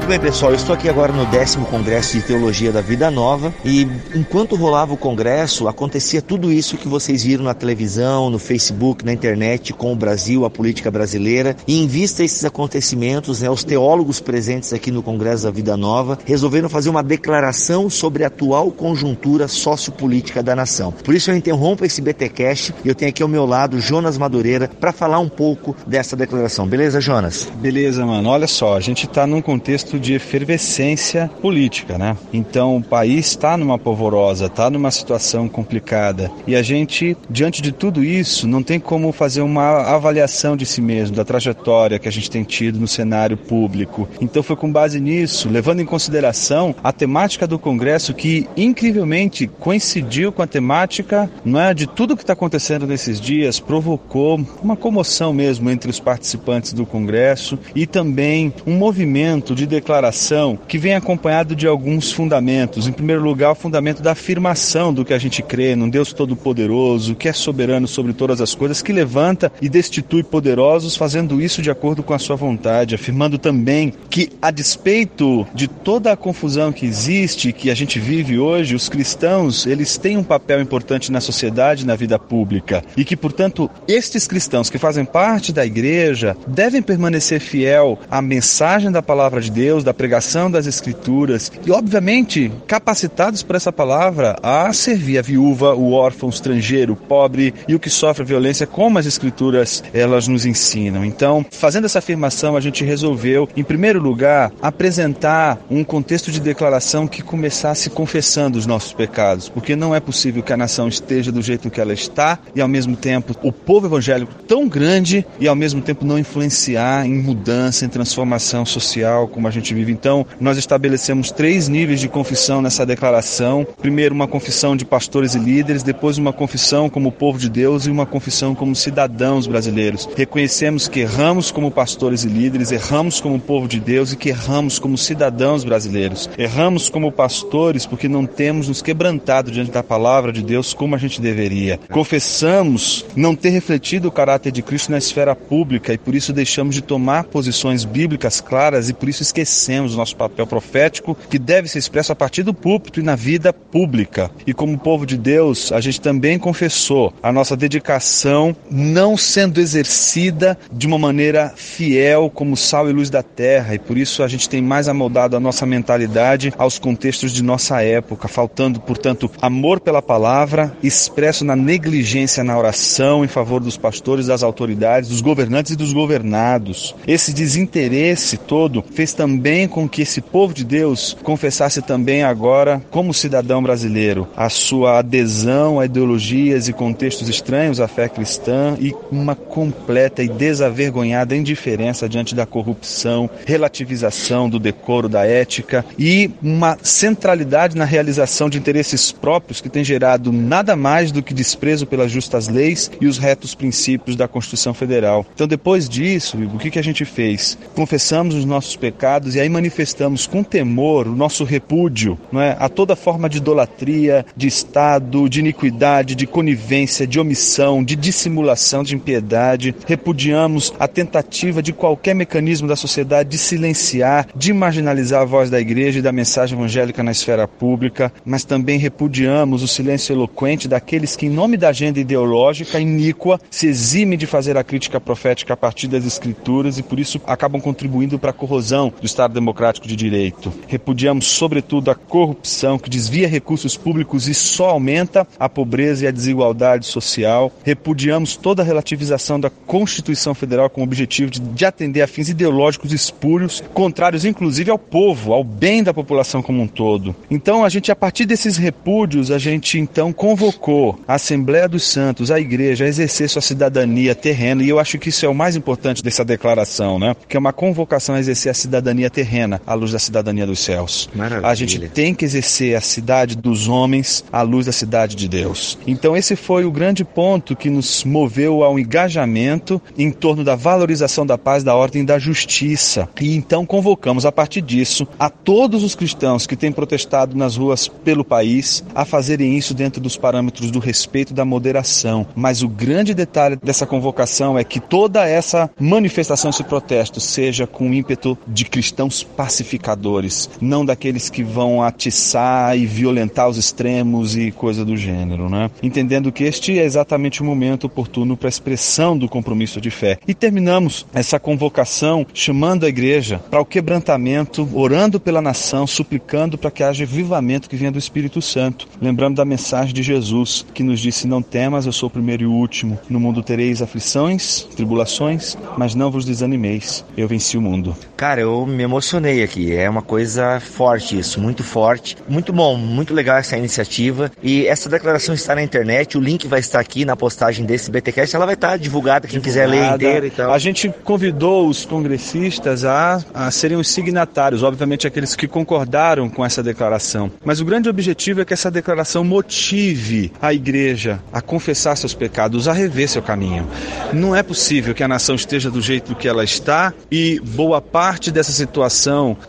Speaker 5: Muito bem, pessoal, eu estou aqui agora no décimo Congresso de Teologia da Vida Nova e enquanto rolava o congresso, acontecia tudo isso que vocês viram na televisão, no Facebook, na internet, com o Brasil, a política brasileira. E em vista esses acontecimentos, né, os teólogos presentes aqui no Congresso da Vida Nova resolveram fazer uma declaração sobre a atual conjuntura sociopolítica da nação. Por isso eu interrompo esse BTcast e eu tenho aqui ao meu lado Jonas Madureira para falar um pouco dessa declaração. Beleza, Jonas?
Speaker 6: Beleza, mano. Olha só, a gente está num contexto de efervescência política, né? Então o país está numa polvorosa, está numa situação complicada e a gente, diante de tudo isso, não tem como fazer uma avaliação de si mesmo, da trajetória que a gente tem tido no cenário público. Então foi com base nisso, levando em consideração a temática do Congresso que incrivelmente coincidiu com a temática, não é, de tudo que está acontecendo nesses dias, provocou uma comoção mesmo entre os participantes do Congresso e também um movimento de declaração que vem acompanhado de alguns fundamentos. Em primeiro lugar, o fundamento da afirmação do que a gente crê, num Deus todo-poderoso, que é soberano sobre todas as coisas, que levanta e destitui poderosos, fazendo isso de acordo com a sua vontade, afirmando também que, a despeito de toda a confusão que existe, que a gente vive hoje, os cristãos, eles têm um papel importante na sociedade, na vida pública, e que, portanto, estes cristãos que fazem parte da igreja devem permanecer fiel à mensagem da palavra de Deus, Deus, da pregação das Escrituras e, obviamente, capacitados por essa palavra a servir a viúva, o órfão, o estrangeiro, o pobre e o que sofre violência, como as Escrituras elas nos ensinam. Então, fazendo essa afirmação, a gente resolveu, em primeiro lugar, apresentar um contexto de declaração que começasse confessando os nossos pecados, porque não é possível que a nação esteja do jeito que ela está e ao mesmo tempo o povo evangélico tão grande e ao mesmo tempo não influenciar em mudança, em transformação social como a gente vive. Então, nós estabelecemos três níveis de confissão nessa declaração. Primeiro, uma confissão de pastores e líderes, depois uma confissão como povo de Deus e uma confissão como cidadãos brasileiros. Reconhecemos que erramos como pastores e líderes, erramos como povo de Deus e que erramos como cidadãos brasileiros. Erramos como pastores porque não temos nos quebrantado diante da palavra de Deus como a gente deveria. Confessamos não ter refletido o caráter de Cristo na esfera pública e por isso deixamos de tomar posições bíblicas claras e por isso esquecemos o nosso papel profético que deve ser expresso a partir do púlpito e na vida pública. E como povo de Deus, a gente também confessou a nossa dedicação não sendo exercida de uma maneira fiel como sal e luz da terra e por isso a gente tem mais amoldado a nossa mentalidade aos contextos de nossa época, faltando, portanto, amor pela palavra expresso na negligência na oração em favor dos pastores, das autoridades, dos governantes e dos governados. Esse desinteresse todo fez também com que esse povo de Deus confessasse também agora, como cidadão brasileiro, a sua adesão a ideologias e contextos estranhos à fé cristã e uma completa e desavergonhada indiferença diante da corrupção, relativização do decoro da ética e uma centralidade na realização de interesses próprios que tem gerado nada mais do que desprezo pelas justas leis e os retos princípios da Constituição Federal. Então, depois disso, o que, que a gente fez? Confessamos os nossos pecados e aí manifestamos com temor o nosso repúdio não é, a toda forma de idolatria, de Estado, de iniquidade, de conivência, de omissão, de dissimulação, de impiedade. Repudiamos a tentativa de qualquer mecanismo da sociedade de silenciar, de marginalizar a voz da igreja e da mensagem evangélica na esfera pública, mas também repudiamos o silêncio eloquente daqueles que, em nome da agenda ideológica iníqua, se eximem de fazer a crítica profética a partir das escrituras e por isso acabam contribuindo para a corrosão do Estado democrático de direito. Repudiamos, sobretudo, a corrupção que desvia recursos públicos e só aumenta a pobreza e a desigualdade social. Repudiamos toda a relativização da Constituição Federal com o objetivo de, de atender a fins ideológicos espúrios, contrários inclusive ao povo, ao bem da população como um todo. Então, a gente, a partir desses repúdios, a gente então convocou a Assembleia dos Santos, a igreja, a exercer sua cidadania terrena, e eu acho que isso é o mais importante dessa declaração, né? Que é uma convocação a exercer a cidadania terrena à luz da cidadania dos céus. Maravilha. A gente tem que exercer a cidade dos homens à luz da cidade de Deus. Então, esse foi o grande ponto que nos moveu ao engajamento em torno da valorização da paz, da ordem e da justiça. E então convocamos, a partir disso, a todos os cristãos que têm protestado nas ruas pelo país a fazerem isso dentro dos parâmetros do respeito e da moderação. Mas o grande detalhe dessa convocação é que toda essa manifestação, esse protesto, seja com ímpeto de cristãos pacificadores, não daqueles que vão atiçar e violentar os extremos e coisa do gênero, né? Entendendo que este é exatamente o momento oportuno para a expressão do compromisso de fé. E terminamos essa convocação chamando a igreja para o quebrantamento, orando pela nação, suplicando para que haja vivamento que venha do Espírito Santo. Lembrando da mensagem de Jesus, que nos disse: Não temas, eu sou o primeiro e o último. No mundo tereis aflições, tribulações, mas não vos desanimeis. Eu venci o mundo.
Speaker 5: Cara, eu me emocionei aqui. É uma coisa forte isso, muito forte. Muito bom, muito legal essa iniciativa. E essa declaração está na internet. O link vai estar aqui na postagem desse BTcast. Ela vai estar divulgada, quem divulgada. quiser ler inteira e tal.
Speaker 6: A gente convidou os congressistas a, a serem os signatários, obviamente aqueles que concordaram com essa declaração. Mas o grande objetivo é que essa declaração motive a igreja a confessar seus pecados, a rever seu caminho. Não é possível que a nação esteja do jeito que ela está e boa parte dessa situação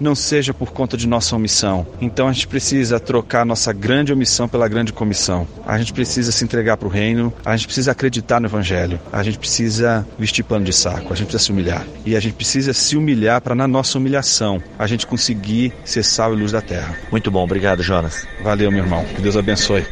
Speaker 6: não seja por conta de nossa omissão. Então a gente precisa trocar nossa grande omissão pela grande comissão. A gente precisa se entregar para o reino, a gente precisa acreditar no evangelho, a gente precisa vestir pano de saco, a gente precisa se humilhar. E a gente precisa se humilhar para na nossa humilhação a gente conseguir ser sal e luz da terra.
Speaker 5: Muito bom, obrigado, Jonas.
Speaker 6: Valeu, meu irmão. Que Deus abençoe.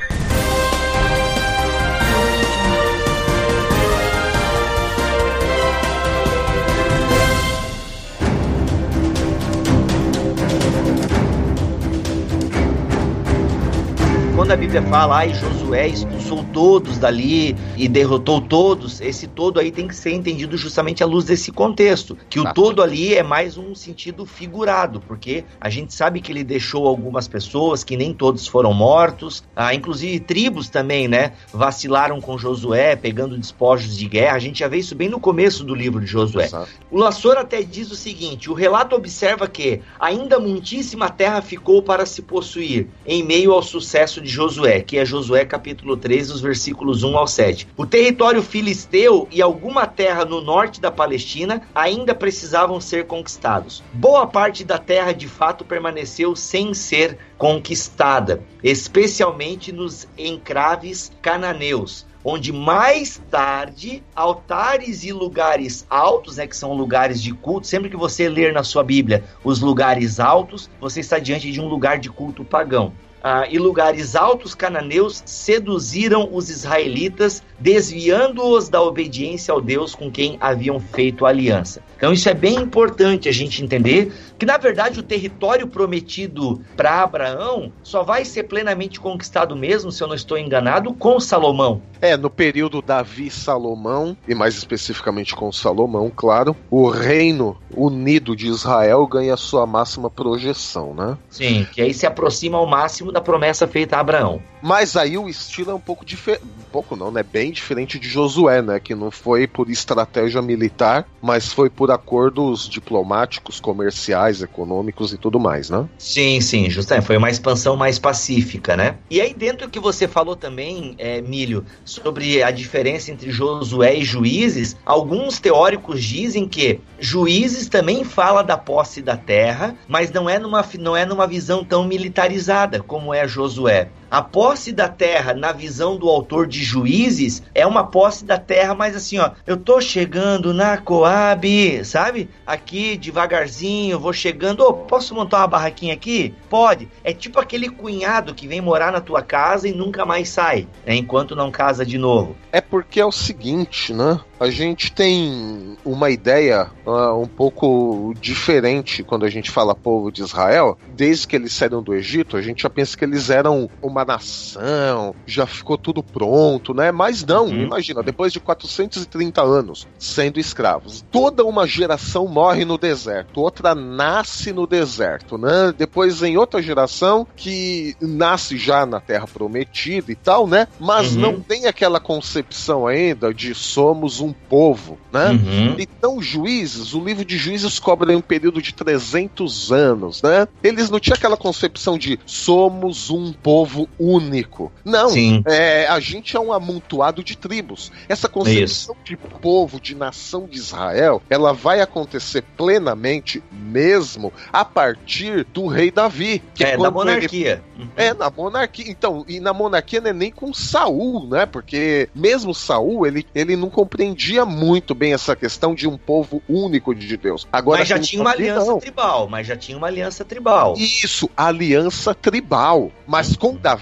Speaker 2: Bíblia fala, ai, Josué expulsou todos dali e derrotou todos, esse todo aí tem que ser entendido justamente à luz desse contexto. Que o todo ali é mais um sentido figurado, porque a gente sabe que ele deixou algumas pessoas, que nem todos foram mortos, ah, inclusive tribos também, né? Vacilaram com Josué, pegando despojos de guerra. A gente já vê isso bem no começo do livro de Josué. Exato. O Lassor até diz o seguinte: o relato observa que ainda muitíssima terra ficou para se possuir em meio ao sucesso de Josué, que é Josué capítulo 3, os versículos 1 ao 7. O território filisteu e alguma terra no norte da Palestina ainda precisavam ser conquistados. Boa parte da terra de fato permaneceu sem ser conquistada, especialmente nos encraves cananeus onde mais tarde altares e lugares altos, né, que são lugares de culto, sempre que você ler na sua Bíblia os lugares altos, você está diante de um lugar de culto pagão. Ah, e lugares altos cananeus seduziram os israelitas, desviando-os da obediência ao Deus com quem haviam feito aliança. Então isso é bem importante a gente entender que na verdade o território prometido para Abraão só vai ser plenamente conquistado mesmo, se eu não estou enganado, com Salomão.
Speaker 3: É, no período Davi Salomão, e mais especificamente com Salomão, claro, o reino unido de Israel ganha sua máxima projeção, né?
Speaker 2: Sim, que aí se aproxima ao máximo da promessa feita a Abraão.
Speaker 3: Mas aí o estilo é um pouco diferente, um pouco não, né? Bem diferente de Josué, né? Que não foi por estratégia militar, mas foi por acordos diplomáticos, comerciais, econômicos e tudo mais, né?
Speaker 2: Sim, sim, justamente. Foi uma expansão mais pacífica, né? E aí, dentro do que você falou também, é, Milho, sobre a diferença entre Josué e Juízes, alguns teóricos dizem que Juízes também fala da posse da terra, mas não é numa, não é numa visão tão militarizada como é Josué. A posse da terra, na visão do autor de Juízes, é uma posse da terra, mas assim, ó, eu tô chegando na Coab, sabe? Aqui devagarzinho, vou chegando. Oh, posso montar uma barraquinha aqui? Pode. É tipo aquele cunhado que vem morar na tua casa e nunca mais sai, né? enquanto não casa de novo.
Speaker 3: É porque é o seguinte, né? A gente tem uma ideia uh, um pouco diferente quando a gente fala povo de Israel. Desde que eles saíram do Egito, a gente já pensa que eles eram uma nação, já ficou tudo pronto, né? Mas não, uhum. imagina, depois de 430 anos sendo escravos, toda uma geração morre no deserto, outra nasce no deserto, né? Depois em outra geração que nasce já na terra prometida e tal, né? Mas uhum. não tem aquela concepção ainda de somos um povo, né? Uhum. Então, juízes, o livro de juízes cobre um período de 300 anos, né? Eles não tinham aquela concepção de somos um povo único. Não, é, a gente é um amontoado de tribos. Essa concepção Isso. de povo, de nação de Israel, ela vai acontecer plenamente mesmo a partir do rei Davi.
Speaker 2: Que é, da monarquia.
Speaker 3: Ele... Uhum. É, na monarquia. Então, e na monarquia não é nem com Saul, né? Porque mesmo Saul, ele, ele não compreendia muito bem essa questão de um povo único de Deus. Agora,
Speaker 2: mas já tinha uma aliança não. tribal, mas já tinha uma aliança tribal.
Speaker 3: Isso, aliança tribal. Mas com Davi,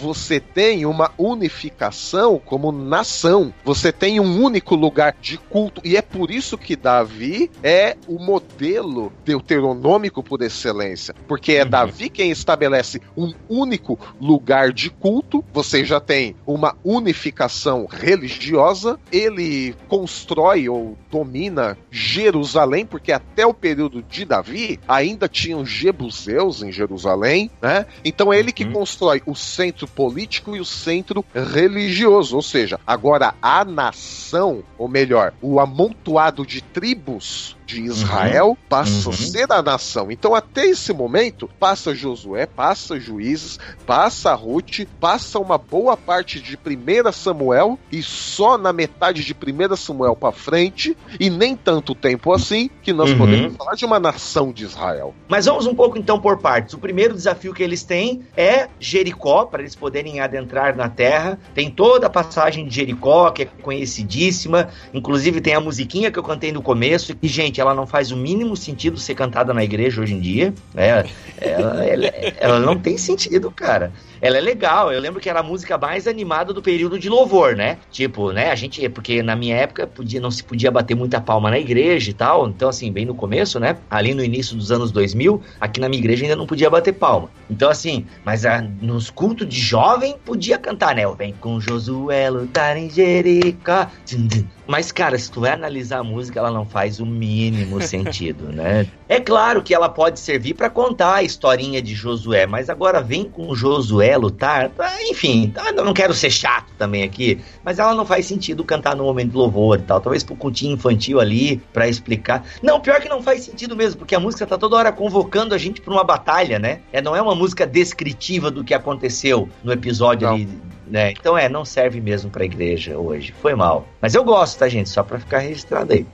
Speaker 3: você tem uma unificação como nação. Você tem um único lugar de culto. E é por isso que Davi é o modelo deuteronômico por excelência. Porque é uhum. Davi quem estabelece um único lugar de culto. Você já tem uma unificação religiosa. Ele constrói ou domina Jerusalém, porque até o período de Davi ainda tinham jebuseus em Jerusalém, né? Então é ele que uhum. constrói o centro político e o centro religioso, ou seja, agora a nação, ou melhor, o amontoado de tribos de Israel uhum. passa uhum. a ser a nação. Então, até esse momento, passa Josué, passa Juízes, passa Ruth, passa uma boa parte de 1 Samuel e só na metade de 1 Samuel para frente, e nem tanto tempo assim, que nós uhum. podemos falar de uma nação de Israel.
Speaker 2: Mas vamos um pouco então por partes. O primeiro desafio que eles têm é Jericó, para eles poderem adentrar na terra. Tem toda a passagem de Jericó, que é conhecidíssima, inclusive tem a musiquinha que eu cantei no começo, e, gente, ela não faz o mínimo sentido ser cantada na igreja hoje em dia. Né? Ela, ela, ela não tem sentido, cara ela é legal. Eu lembro que era a música mais animada do período de louvor, né? Tipo, né? A gente, porque na minha época podia, não se podia bater muita palma na igreja e tal. Então, assim, bem no começo, né? Ali no início dos anos 2000, aqui na minha igreja ainda não podia bater palma. Então, assim, mas a, nos cultos de jovem podia cantar, né? Vem com Josué lutar em Jericó. Mas, cara, se tu vai analisar a música, ela não faz o mínimo [LAUGHS] sentido, né? É claro que ela pode servir para contar a historinha de Josué, mas agora vem com Josué lutar. Tá, enfim, tá, eu não quero ser chato também aqui, mas ela não faz sentido cantar no momento do louvor e tal. Talvez pro cultinho infantil ali, para explicar. Não, pior que não faz sentido mesmo, porque a música tá toda hora convocando a gente pra uma batalha, né? É, não é uma música descritiva do que aconteceu no episódio não. ali né? Então é, não serve mesmo pra igreja hoje. Foi mal. Mas eu gosto, tá, gente? Só pra ficar registrado aí.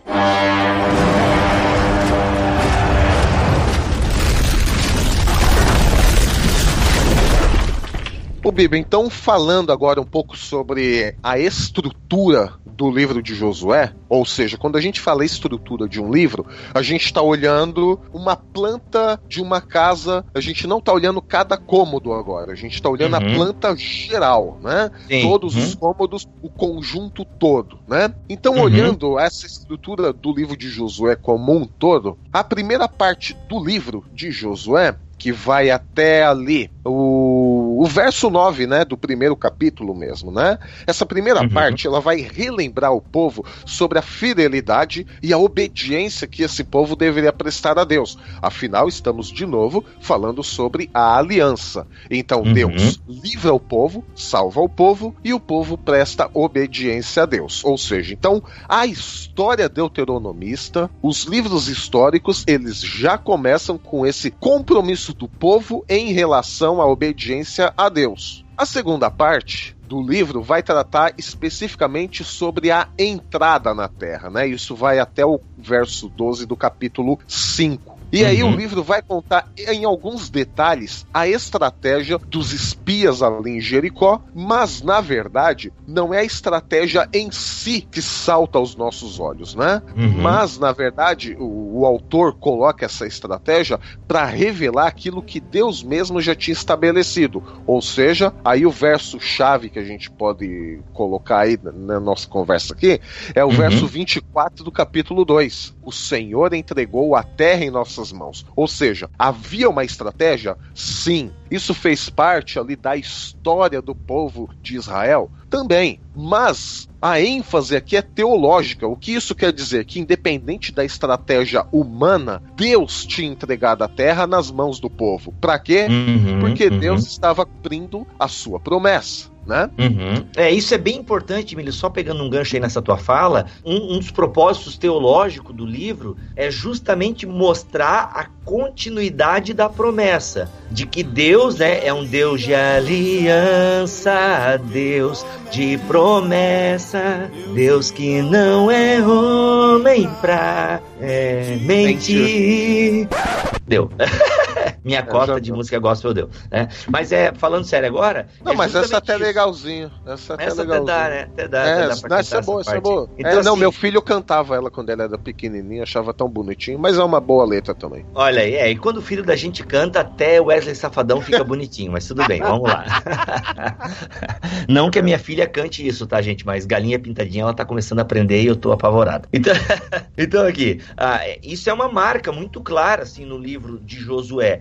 Speaker 3: Ô Bibi, então falando agora um pouco sobre a estrutura do livro de Josué, ou seja, quando a gente fala estrutura de um livro, a gente está olhando uma planta de uma casa, a gente não está olhando cada cômodo agora, a gente está olhando uhum. a planta geral, né? Sim. Todos uhum. os cômodos, o conjunto todo, né? Então, uhum. olhando essa estrutura do livro de Josué como um todo, a primeira parte do livro de Josué que vai até ali, o, o verso 9, né, do primeiro capítulo mesmo, né? Essa primeira uhum. parte, ela vai relembrar o povo sobre a fidelidade e a obediência que esse povo deveria prestar a Deus. Afinal, estamos de novo falando sobre a aliança. Então, uhum. Deus livra o povo, salva o povo e o povo presta obediência a Deus. Ou seja, então, a história deuteronomista, os livros históricos, eles já começam com esse compromisso do povo em relação à obediência a Deus. A segunda parte do livro vai tratar especificamente sobre a entrada na terra, né? Isso vai até o verso 12 do capítulo 5. E aí uhum. o livro vai contar em alguns detalhes a estratégia dos espias ali em Jericó, mas na verdade não é a estratégia em si que salta aos nossos olhos, né? Uhum. Mas na verdade o, o autor coloca essa estratégia para revelar aquilo que Deus mesmo já tinha estabelecido. Ou seja, aí o verso chave que a gente pode colocar aí na nossa conversa aqui é o uhum. verso 24 do capítulo 2. O Senhor entregou a terra em nossas nossas mãos. Ou seja, havia uma estratégia? Sim. Isso fez parte ali da história do povo de Israel? Também. Mas a ênfase aqui é teológica. O que isso quer dizer? Que, independente da estratégia humana, Deus tinha entregado a terra nas mãos do povo. Para quê? Uhum, Porque uhum. Deus estava cumprindo a sua promessa né?
Speaker 2: Uhum. É, isso é bem importante, Emílio, só pegando um gancho aí nessa tua fala, um, um dos propósitos teológicos do livro é justamente mostrar a continuidade da promessa, de que Deus né, é um Deus de aliança, Deus de promessa, Deus que não é homem pra é, mentir. Deu. [LAUGHS] Minha cota de música gospel deu. Né? Mas é, falando sério agora.
Speaker 3: Não, é mas essa até é legalzinho. Essa até essa legalzinho. Até dá, né? Até dá, é, até dá essa é boa, essa é boa. Então, é, não, assim, meu filho cantava ela quando ela era pequenininha, achava tão bonitinho, mas é uma boa letra também.
Speaker 2: Olha aí, é, e quando o filho da gente canta, até Wesley Safadão fica [LAUGHS] bonitinho, mas tudo bem, vamos lá. [LAUGHS] não que a minha filha cante isso, tá, gente? Mas Galinha Pintadinha, ela tá começando a aprender e eu tô apavorado. [LAUGHS] Então, então aqui, ah, isso é uma marca muito clara, assim, no livro de Josué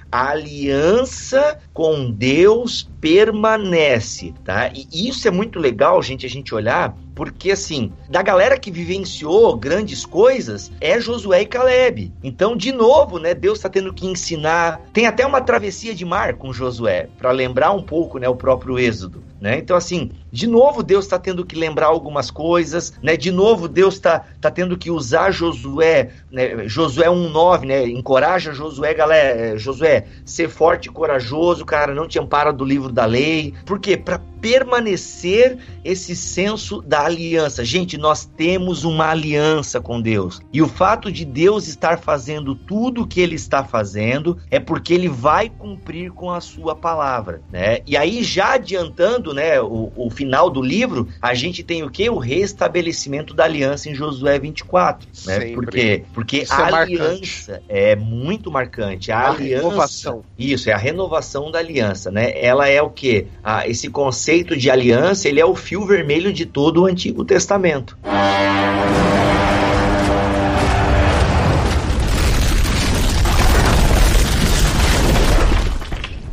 Speaker 2: a aliança com Deus permanece, tá? E isso é muito legal, gente, a gente olhar, porque assim, da galera que vivenciou grandes coisas, é Josué e Caleb. Então, de novo, né, Deus está tendo que ensinar. Tem até uma travessia de mar com Josué, para lembrar um pouco, né, o próprio Êxodo. Né? Então, assim, de novo Deus está tendo que lembrar algumas coisas, né? De novo Deus está tá tendo que usar Josué, né? Josué 1,9, né? Encoraja Josué, galera, Josué, ser forte e corajoso, cara, não te ampara do livro da lei. Por quê? Para permanecer esse senso da aliança. Gente, nós temos uma aliança com Deus. E o fato de Deus estar fazendo tudo o que ele está fazendo é porque ele vai cumprir com a sua palavra, né? E aí já adiantando, né, o, o final do livro, a gente tem o que? O restabelecimento da aliança em Josué 24, né? Sempre. Por quê? Porque Isso a é aliança marcante. é muito marcante. A, a aliança, renovação. Isso, é a renovação da aliança, né? Ela é o que? Ah, esse conceito conceito de aliança ele é o fio vermelho de todo o Antigo Testamento.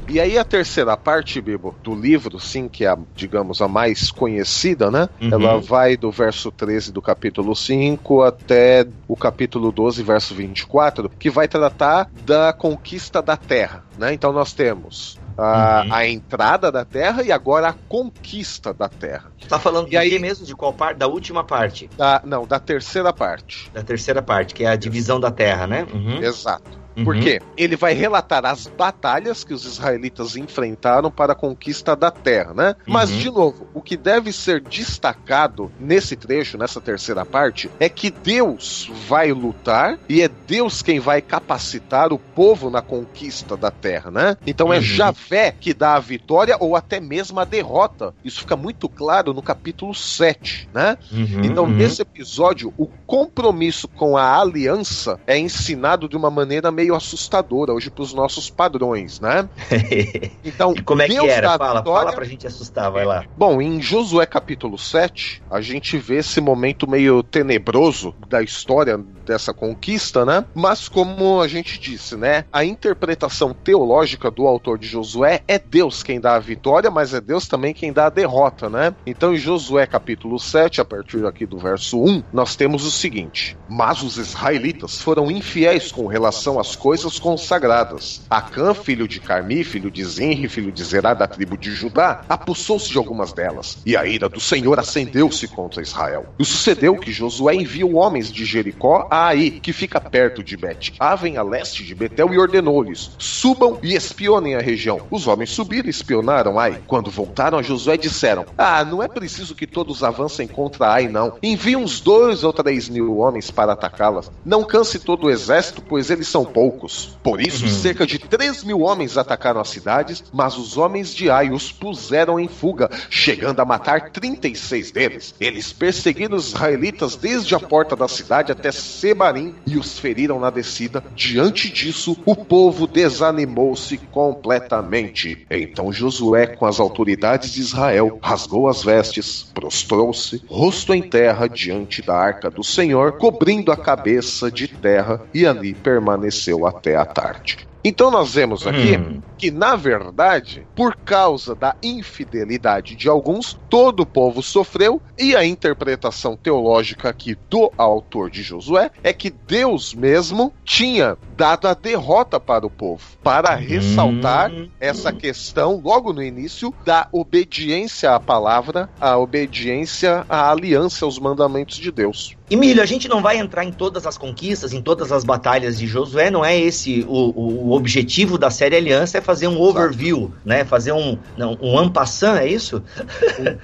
Speaker 3: E aí a terceira parte, Bibo, do livro, sim, que é, a, digamos, a mais conhecida, né? Uhum. Ela vai do verso 13 do capítulo 5 até o capítulo 12, verso 24, que vai tratar da conquista da terra, né? Então nós temos a, uhum. a, entrada da Terra e agora a conquista da Terra.
Speaker 2: Tá falando e aí mesmo? De qual parte? Da última parte?
Speaker 3: Da, não, da terceira parte.
Speaker 2: Da terceira parte, que é a divisão da Terra, né?
Speaker 3: Uhum. Exato. Uhum. Porque ele vai relatar as batalhas que os israelitas enfrentaram para a conquista da terra, né? Uhum. Mas, de novo, o que deve ser destacado nesse trecho, nessa terceira parte, é que Deus vai lutar e é Deus quem vai capacitar o povo na conquista da terra, né? Então é uhum. Javé que dá a vitória ou até mesmo a derrota. Isso fica muito claro no capítulo 7, né? Uhum, então, uhum. nesse episódio, o compromisso com a aliança é ensinado de uma maneira meio meio assustadora hoje para os nossos padrões, né? [LAUGHS]
Speaker 2: Então, e como é Deus que era? Fala, vitória... fala pra gente assustar, vai lá.
Speaker 3: Bom, em Josué capítulo 7, a gente vê esse momento meio tenebroso da história dessa conquista, né? Mas como a gente disse, né? A interpretação teológica do autor de Josué é Deus quem dá a vitória, mas é Deus também quem dá a derrota, né? Então em Josué capítulo 7, a partir aqui do verso 1, nós temos o seguinte: Mas os israelitas foram infiéis com relação às coisas consagradas. Acã, filho de Carmi, filho de Zinri, filho de Zerá da tribo de Judá, apossou-se de algumas delas, e a ira do Senhor acendeu-se contra Israel. E sucedeu que Josué enviou homens de Jericó a Ai, que fica perto de Bet Aven, a leste de Betel, e ordenou-lhes: subam e espionem a região. Os homens subiram e espionaram Ai. Quando voltaram a Josué, disseram: Ah, não é preciso que todos avancem contra Ai, não. Envie uns dois ou três mil homens para atacá-las. Não canse todo o exército, pois eles são poucos. Por isso, uhum. cerca de três mil homens atacaram as cidades, mas os homens de Ai os puseram em fuga, chegando a matar 36 deles. Eles perseguiram os israelitas desde a porta da cidade até Sebarim e os feriram na descida. Diante disso, o povo desanimou-se completamente. Então Josué, com as autoridades de Israel, rasgou as vestes, prostrou-se, rosto em terra diante da arca do Senhor, cobrindo a cabeça de terra, e ali permaneceu até a tarde. Então nós vemos aqui hum. que, na verdade, por causa da infidelidade de alguns, todo o povo sofreu, e a interpretação teológica aqui do autor de Josué é que Deus mesmo tinha dado a derrota para o povo, para ressaltar hum. essa questão logo no início da obediência à palavra, a obediência à aliança, aos mandamentos de Deus.
Speaker 2: E Milho, a gente não vai entrar em todas as conquistas, em todas as batalhas de Josué, não é esse o, o, o objetivo da série Aliança, é fazer um overview, né? Fazer um, não, um ampassant, é isso?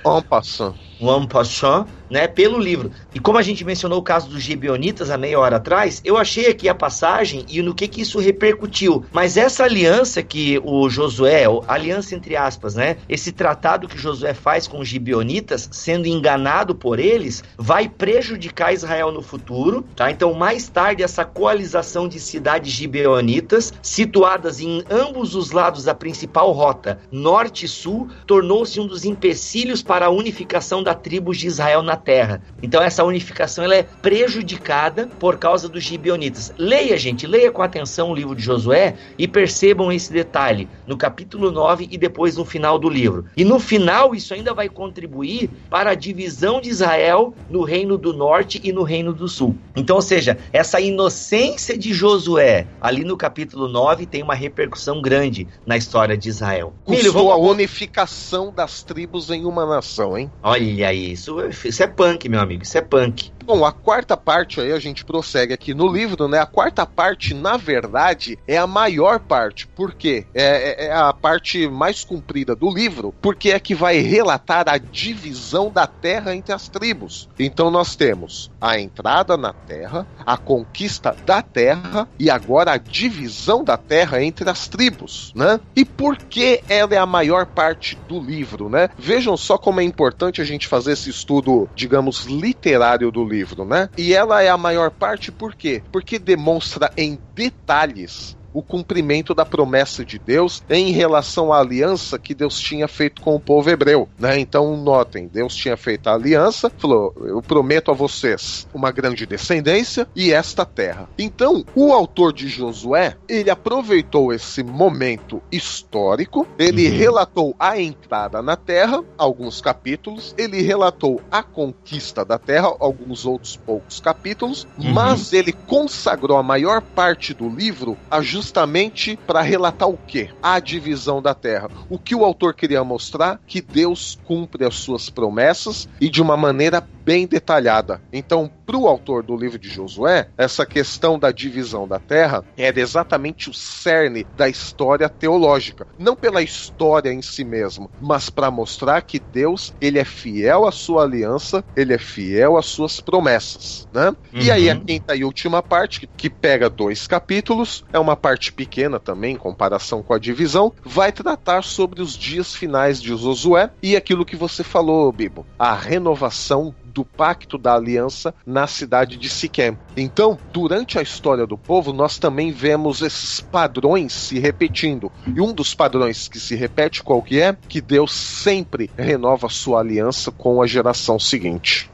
Speaker 3: Um ampassant.
Speaker 2: Um ampassant né, pelo livro. E como a gente mencionou o caso dos gibeonitas há meia hora atrás, eu achei aqui a passagem e no que que isso repercutiu. Mas essa aliança que o Josué, aliança entre aspas, né, esse tratado que Josué faz com os gibeonitas, sendo enganado por eles, vai prejudicar Israel no futuro, tá? Então, mais tarde essa coalização de cidades gibeonitas, situadas em ambos os lados da principal rota, norte e sul, tornou-se um dos empecilhos para a unificação da tribo de Israel na terra. Então essa unificação ela é prejudicada por causa dos gibeonitas. Leia, gente, leia com atenção o livro de Josué e percebam esse detalhe no capítulo 9 e depois no final do livro. E no final isso ainda vai contribuir para a divisão de Israel no reino do norte e no reino do sul. Então, ou seja, essa inocência de Josué ali no capítulo 9 tem uma repercussão grande na história de Israel.
Speaker 3: Custou Milho, vamos... a unificação das tribos em uma nação, hein?
Speaker 2: Olha isso, isso é punk, meu amigo, isso é punk.
Speaker 3: Bom, a quarta parte aí a gente prossegue aqui no livro, né? A quarta parte, na verdade, é a maior parte. Por quê? É, é, é a parte mais comprida do livro, porque é que vai relatar a divisão da terra entre as tribos. Então nós temos a entrada na terra, a conquista da terra e agora a divisão da terra entre as tribos, né? E por que ela é a maior parte do livro, né? Vejam só como é importante a gente fazer esse estudo, digamos, literário do livro, né? E ela é a maior parte por quê? Porque demonstra em detalhes o cumprimento da promessa de Deus em relação à aliança que Deus tinha feito com o povo hebreu. Né? Então, notem, Deus tinha feito a aliança, falou: Eu prometo a vocês uma grande descendência e esta terra. Então, o autor de Josué, ele aproveitou esse momento histórico, ele uhum. relatou a entrada na terra, alguns capítulos, ele relatou a conquista da terra, alguns outros poucos capítulos, uhum. mas ele consagrou a maior parte do livro a justamente para relatar o quê? A divisão da terra. O que o autor queria mostrar? Que Deus cumpre as suas promessas e de uma maneira bem detalhada. Então, para o autor do livro de Josué, essa questão da divisão da terra era exatamente o cerne da história teológica. Não pela história em si mesmo, mas para mostrar que Deus ele é fiel à sua aliança, ele é fiel às suas promessas. Né? Uhum. E aí a quinta e última parte, que, que pega dois capítulos, é uma parte pequena também em comparação com a divisão, vai tratar sobre os dias finais de Josué e aquilo que você falou, Bibo, a renovação do pacto da aliança na cidade de Siquém. Então, durante a história do povo, nós também vemos esses padrões se repetindo. E um dos padrões que se repete qual que é? Que Deus sempre renova sua aliança com a geração seguinte.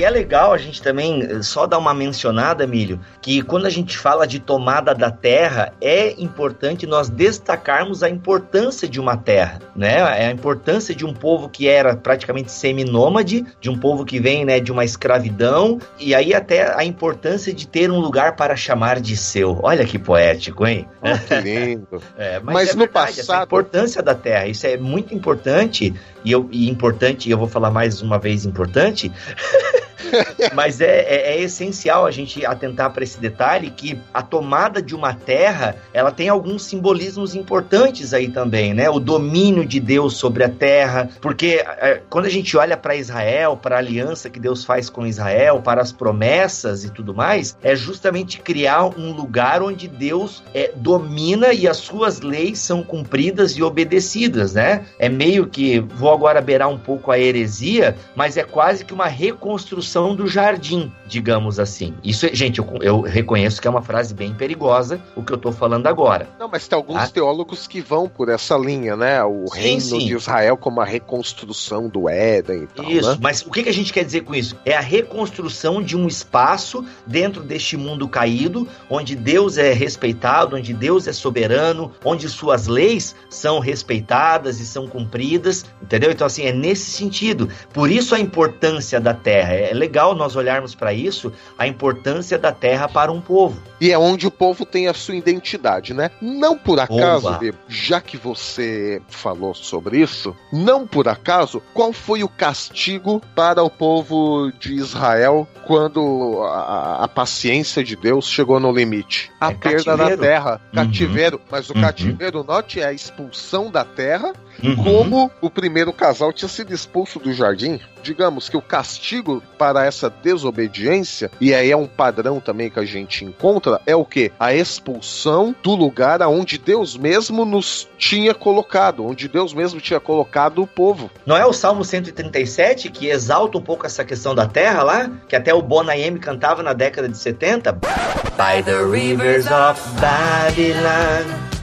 Speaker 2: E é legal a gente também eh, só dar uma mencionada, Milho, que quando a gente fala de tomada da terra, é importante nós destacarmos a importância de uma terra, né? É a importância de um povo que era praticamente seminômade, de um povo que vem, né, de uma escravidão, e aí até a importância de ter um lugar para chamar de seu. Olha que poético, hein?
Speaker 3: Oh, que lindo. [LAUGHS]
Speaker 2: é, mas, mas é no verdade, passado, a importância da terra, isso é muito importante e eu e importante, e eu vou falar mais uma vez importante. [LAUGHS] [LAUGHS] Mas é, é, é, essencial a gente atentar para esse detalhe que a tomada de uma terra, ela tem alguns simbolismos importantes aí também, né? O domínio de Deus sobre a terra, porque é, quando a gente olha para Israel, para a aliança que Deus faz com Israel, para as promessas e tudo mais, é justamente criar um lugar onde Deus é, domina e as suas leis são cumpridas e obedecidas, né? É meio que, vou agora beirar um pouco a heresia, mas é quase que uma reconstrução do jardim, digamos assim. Isso, gente, eu, eu, reconheço que é uma frase bem perigosa, o que eu tô falando agora.
Speaker 3: Não, mas tem alguns ah. teólogos que vão por essa linha, né? O sim, reino sim. de Israel como a reconstrução do Éden e tal.
Speaker 2: Isso,
Speaker 3: né?
Speaker 2: mas o que, que a gente quer dizer com isso? É a reconstrução de um espaço dentro deste mundo caído, onde Deus é respeitado, onde Deus é soberano, onde suas leis são respeitadas e são cumpridas, entendeu? Então, assim, é nesse sentido. Por isso a importância da terra. É legal nós olharmos para isso, a importância da terra para um povo.
Speaker 3: E é onde o povo tem a sua identidade, né? Não por acaso, já que você falou sobre isso, não por acaso, qual foi o castigo para o povo de Israel quando a, a paciência de Deus chegou no limite? A é perda cativeiro. da terra, uhum. cativeiro. Mas o uhum. cativeiro, note, é a expulsão da terra Uhum. Como o primeiro casal tinha sido expulso do jardim, digamos que o castigo para essa desobediência, e aí é um padrão também que a gente encontra, é o que? A expulsão do lugar aonde Deus mesmo nos tinha colocado, onde Deus mesmo tinha colocado o povo.
Speaker 2: Não é o Salmo 137 que exalta um pouco essa questão da terra lá? Que até o Bonayem cantava na década de 70? By the rivers of Babylon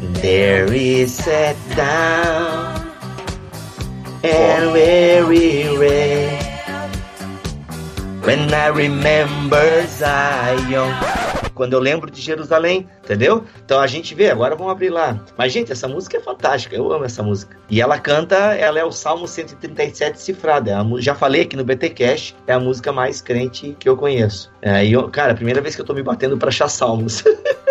Speaker 2: There is set down and weary red when I remember Zion. Quando eu lembro de Jerusalém, entendeu? Então a gente vê, agora vamos abrir lá. Mas, gente, essa música é fantástica, eu amo essa música. E ela canta, ela é o Salmo 137 cifrado. É já falei aqui no BT Cash, é a música mais crente que eu conheço. É, e eu, cara, primeira vez que eu tô me batendo pra achar salmos. [LAUGHS]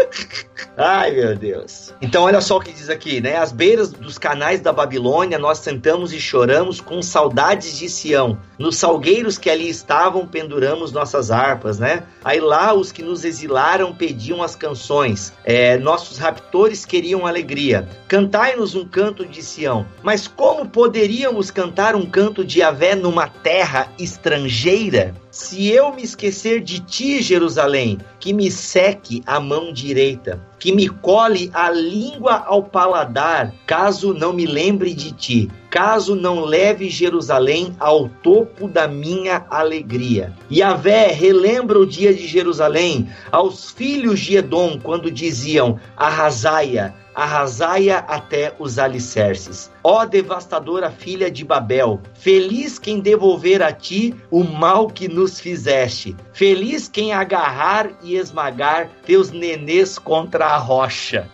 Speaker 2: Ai, meu Deus. Então, olha só o que diz aqui, né? Às beiras dos canais da Babilônia, nós sentamos e choramos com saudades de Sião. Nos salgueiros que ali estavam, penduramos nossas harpas, né? Aí lá os que nos exilaram pediam as canções. É, nossos raptores queriam alegria. Cantai-nos um canto de Sião. Mas como poderíamos cantar um canto de Avé numa terra estrangeira? Se eu me esquecer de ti, Jerusalém, que me seque a mão direita, que me cole a língua ao paladar, caso não me lembre de ti. Acaso não leve Jerusalém ao topo da minha alegria. Yahvé relembra o dia de Jerusalém aos filhos de Edom, quando diziam: Arrasaia, arrasaia até os alicerces. Ó devastadora filha de Babel, feliz quem devolver a ti o mal que nos fizeste. Feliz quem agarrar e esmagar teus nenês contra a rocha.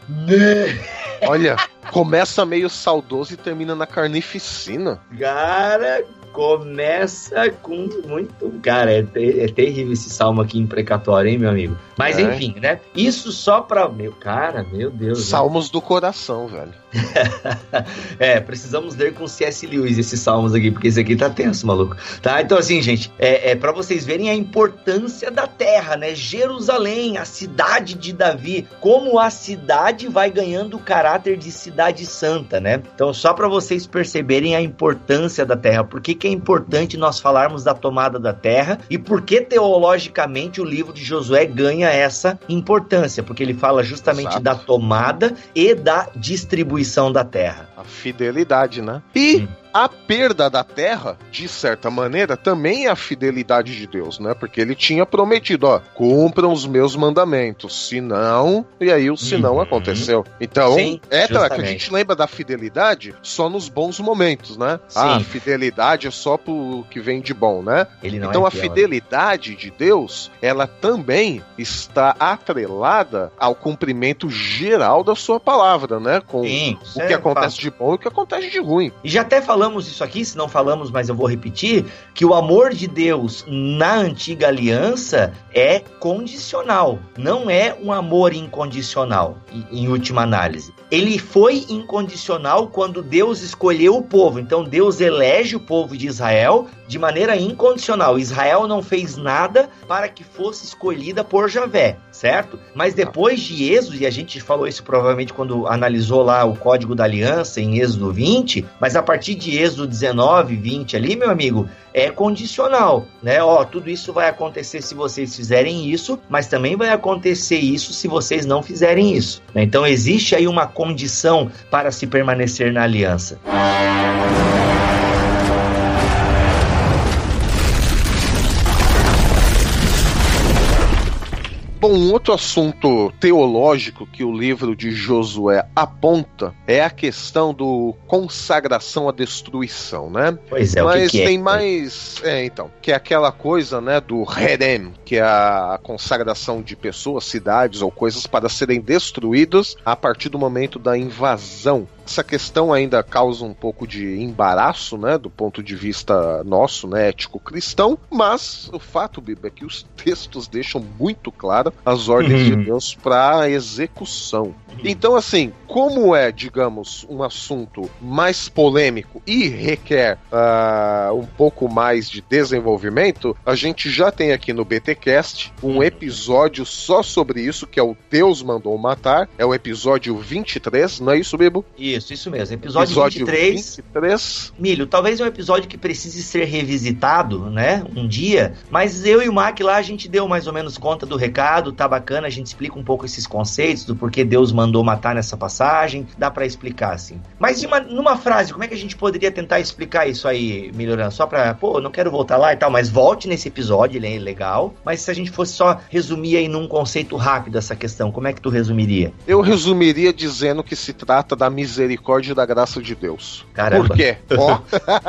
Speaker 3: Olha, começa meio saudoso e termina na carnificina.
Speaker 2: Cara, começa com muito. Cara, é, é, terrível esse salmo aqui imprecatório, hein, meu amigo? Mas é. enfim, né? Isso só pra. Meu, cara, meu Deus.
Speaker 3: Né? Salmos né? do coração, velho. [LAUGHS]
Speaker 2: é, precisamos ler com C.S. Lewis esses salmos aqui, porque esse aqui tá tenso, maluco. Tá? Então, assim, gente, é, é para vocês verem a importância da terra, né? Jerusalém, a cidade de Davi, como a cidade vai ganhando o caráter de cidade santa, né? Então, só para vocês perceberem a importância da terra, por que, que é importante nós falarmos da tomada da terra e por que teologicamente o livro de Josué ganha essa importância, porque ele fala justamente Exato. da tomada e da distribuição da terra.
Speaker 3: A fidelidade, né? E hum a perda da terra, de certa maneira, também é a fidelidade de Deus, né? Porque ele tinha prometido, ó, cumpram os meus mandamentos, senão, e aí o senão uhum. aconteceu. Então, Sim, é que a gente lembra da fidelidade só nos bons momentos, né? Sim. Ah, fidelidade é só pro que vem de bom, né? então é a né? fidelidade de Deus, ela também está atrelada ao cumprimento geral da sua palavra, né? Com Sim, o que é acontece de bom e o que acontece de ruim.
Speaker 2: E já até falando falamos isso aqui, se não falamos, mas eu vou repetir, que o amor de Deus na antiga aliança é condicional, não é um amor incondicional, em última análise. Ele foi incondicional quando Deus escolheu o povo. Então Deus elege o povo de Israel de maneira incondicional. Israel não fez nada para que fosse escolhida por Javé, certo? Mas depois de Êxodo, e a gente falou isso provavelmente quando analisou lá o código da aliança em Êxodo 20, mas a partir de Êxodo 19, 20 ali, meu amigo, é condicional, né? Ó, tudo isso vai acontecer se vocês fizerem isso, mas também vai acontecer isso se vocês não fizerem isso. Né? Então existe aí uma condição para se permanecer na aliança.
Speaker 3: Bom, um outro assunto teológico que o livro de Josué aponta é a questão do consagração à destruição, né?
Speaker 2: Pois é,
Speaker 3: Mas
Speaker 2: o que, que
Speaker 3: tem
Speaker 2: é?
Speaker 3: mais, é, então, que é aquela coisa, né, do Herem, que é a consagração de pessoas, cidades ou coisas para serem destruídas a partir do momento da invasão essa questão ainda causa um pouco de embaraço, né, do ponto de vista nosso, né, ético-cristão, mas o fato, Bíblia, é que os textos deixam muito claro as ordens uhum. de Deus para execução. Então, assim, como é, digamos, um assunto mais polêmico e requer uh, um pouco mais de desenvolvimento, a gente já tem aqui no BTcast um episódio só sobre isso, que é o Deus mandou matar, é o episódio 23, não é isso, Bibo?
Speaker 2: Isso. Isso, isso mesmo. Episódio, episódio 23. 23. Milho, talvez é um episódio que precise ser revisitado, né? Um dia. Mas eu e o Mac lá, a gente deu mais ou menos conta do recado, tá bacana, a gente explica um pouco esses conceitos, do porquê Deus mandou matar nessa passagem. Dá para explicar, assim. Mas uma, numa frase, como é que a gente poderia tentar explicar isso aí, melhorando? Só pra, pô, não quero voltar lá e tal, mas volte nesse episódio, ele é legal. Mas se a gente fosse só resumir aí num conceito rápido essa questão, como é que tu resumiria?
Speaker 3: Eu resumiria dizendo que se trata da misericórdia misericórdia e da graça de Deus.
Speaker 2: Caramba.
Speaker 3: Por quê? [LAUGHS] Ó,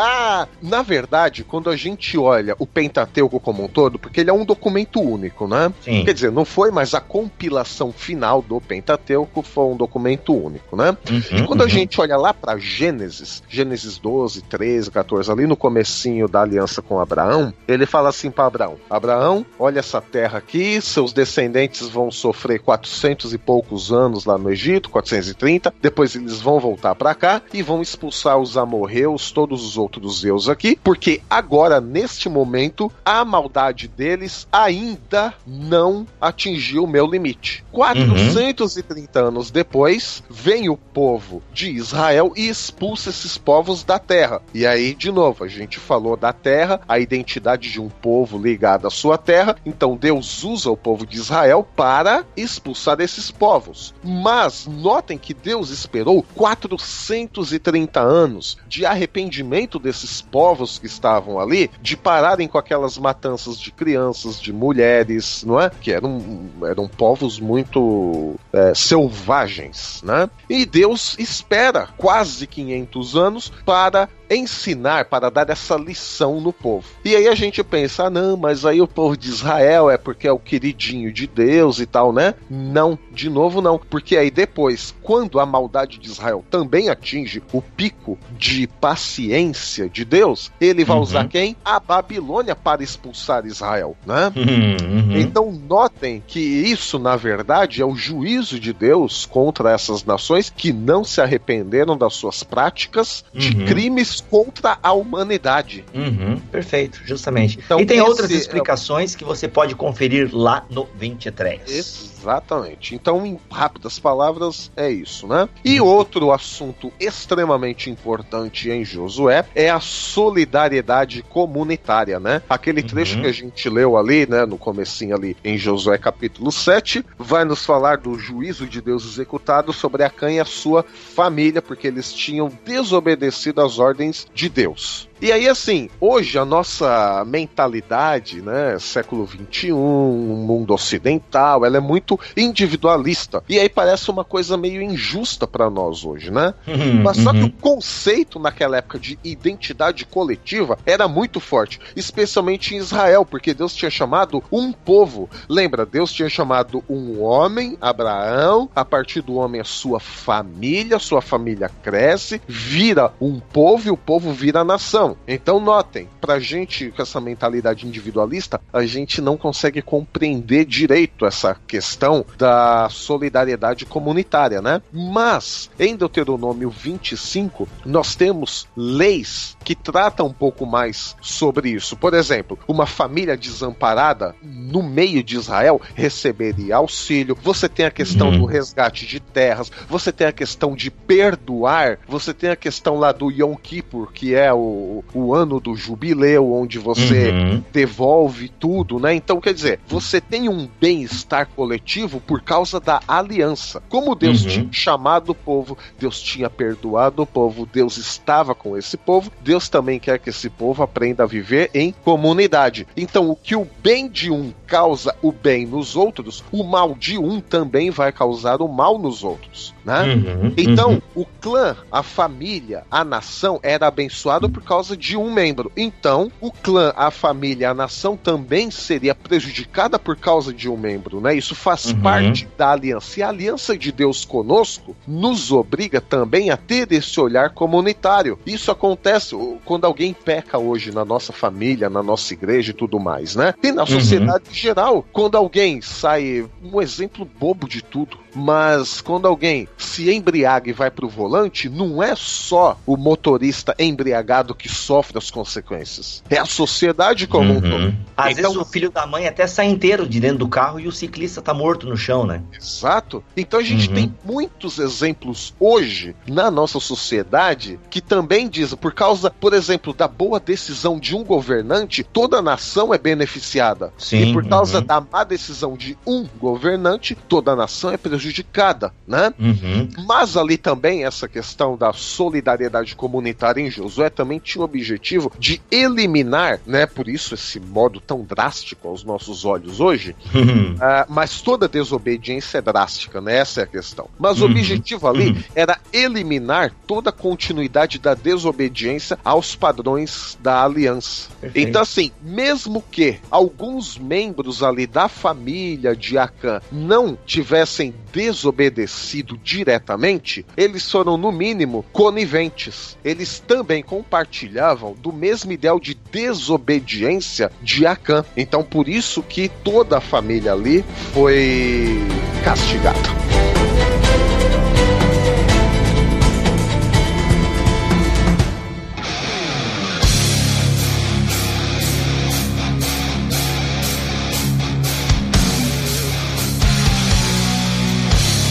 Speaker 3: [LAUGHS] na verdade, quando a gente olha o Pentateuco como um todo, porque ele é um documento único, né? Sim. Quer dizer, não foi, mas a compilação final do Pentateuco foi um documento único, né? Uhum, e quando uhum. a gente olha lá para Gênesis, Gênesis 12, 13, 14, ali no comecinho da aliança com Abraão, ele fala assim para Abraão: Abraão, olha essa terra aqui, seus descendentes vão sofrer 400 e poucos anos lá no Egito, 430, depois eles vão voltar para cá e vão expulsar os amorreus, todos os outros zeus aqui, porque agora, neste momento, a maldade deles ainda não atingiu o meu limite. 430 uhum. anos depois, vem o povo de Israel e expulsa esses povos da terra. E aí, de novo, a gente falou da terra, a identidade de um povo ligado à sua terra. Então Deus usa o povo de Israel para expulsar esses povos. Mas notem que Deus esperou 430 anos de arrependimento desses povos que estavam ali, de pararem com aquelas matanças de crianças, de mulheres, não é? Que eram, eram povos muito é, selvagens, né? E Deus espera quase 500 anos para ensinar, para dar essa lição no povo. E aí a gente pensa, ah, não, mas aí o povo de Israel é porque é o queridinho de Deus e tal, né? Não, de novo não, porque aí depois, quando a maldade de Israel também atinge o pico de paciência de Deus, ele vai uhum. usar quem? A Babilônia para expulsar Israel, né? Uhum. Então notem que isso, na verdade, é o juízo de Deus contra essas nações que não se arrependeram das suas práticas de uhum. crimes contra a humanidade.
Speaker 2: Uhum. Perfeito, justamente. Então, e tem outras é explicações é... que você pode conferir lá no 23.
Speaker 3: Exatamente. Então, em rápidas palavras, é isso, né? E uhum. outro assunto extremamente importante em Josué é a solidariedade comunitária, né? Aquele trecho uhum. que a gente leu ali, né, no comecinho ali em Josué capítulo 7, vai nos falar do juízo de Deus executado sobre Acã e a sua família, porque eles tinham desobedecido às ordens de Deus. E aí, assim, hoje a nossa mentalidade, né, século XXI, mundo ocidental, ela é muito individualista. E aí parece uma coisa meio injusta para nós hoje, né? Uhum, Mas só uhum. que o conceito naquela época de identidade coletiva era muito forte, especialmente em Israel, porque Deus tinha chamado um povo. Lembra, Deus tinha chamado um homem, Abraão, a partir do homem a sua família, sua família cresce, vira um povo e o povo vira nação. Então notem, pra gente com essa mentalidade individualista, a gente não consegue compreender direito essa questão da solidariedade comunitária, né? Mas em Deuteronômio 25, nós temos leis que tratam um pouco mais sobre isso. Por exemplo, uma família desamparada no meio de Israel receberia auxílio. Você tem a questão uhum. do resgate de terras, você tem a questão de perdoar, você tem a questão lá do Yom Kippur, que é o, o, ano do jubileu, onde você uhum. devolve tudo, né? Então, quer dizer, você tem um bem-estar coletivo por causa da aliança. Como Deus uhum. tinha chamado o povo, Deus tinha perdoado o povo, Deus estava com esse povo, Deus também quer que esse povo aprenda a viver em comunidade. Então, o que o bem de um causa o bem nos outros, o mal de um também vai causar o mal nos outros, né? Uhum. Então, uhum. o clã, a família, a nação era abençoado por causa de um membro. Então, o clã, a família, a nação também seria prejudicada por causa de um membro, né? Isso faz uhum. parte da aliança. E a aliança de Deus conosco nos obriga também a ter esse olhar comunitário. Isso acontece quando alguém peca hoje na nossa família, na nossa igreja e tudo mais, né? E na uhum. sociedade geral, quando alguém sai, um exemplo bobo de tudo, mas quando alguém se embriaga e vai pro volante, não é só o motorista embriagado que sofre as consequências. É a sociedade como uhum. um todo.
Speaker 2: Às então, vezes o filho da mãe até sai inteiro de dentro do carro e o ciclista tá morto no chão, né?
Speaker 3: Exato. Então a gente uhum. tem muitos exemplos hoje na nossa sociedade que também dizem, por causa, por exemplo, da boa decisão de um governante, toda a nação é beneficiada. Sim, e por causa uhum. da má decisão de um governante, toda a nação é prejudicada né? Uhum. Mas ali também essa questão da solidariedade comunitária em Josué também tinha o objetivo de eliminar, né? Por isso esse modo tão drástico aos nossos olhos hoje. Uhum. Uh, mas toda desobediência é drástica, né? Essa é a questão. Mas uhum. o objetivo ali uhum. era eliminar toda a continuidade da desobediência aos padrões da aliança. Perfeito. Então assim, mesmo que alguns membros ali da família de Acã não tivessem desobedecido diretamente, eles foram, no mínimo, coniventes. Eles também compartilhavam do mesmo ideal de desobediência de Acã. Então, por isso que toda a família ali foi castigada.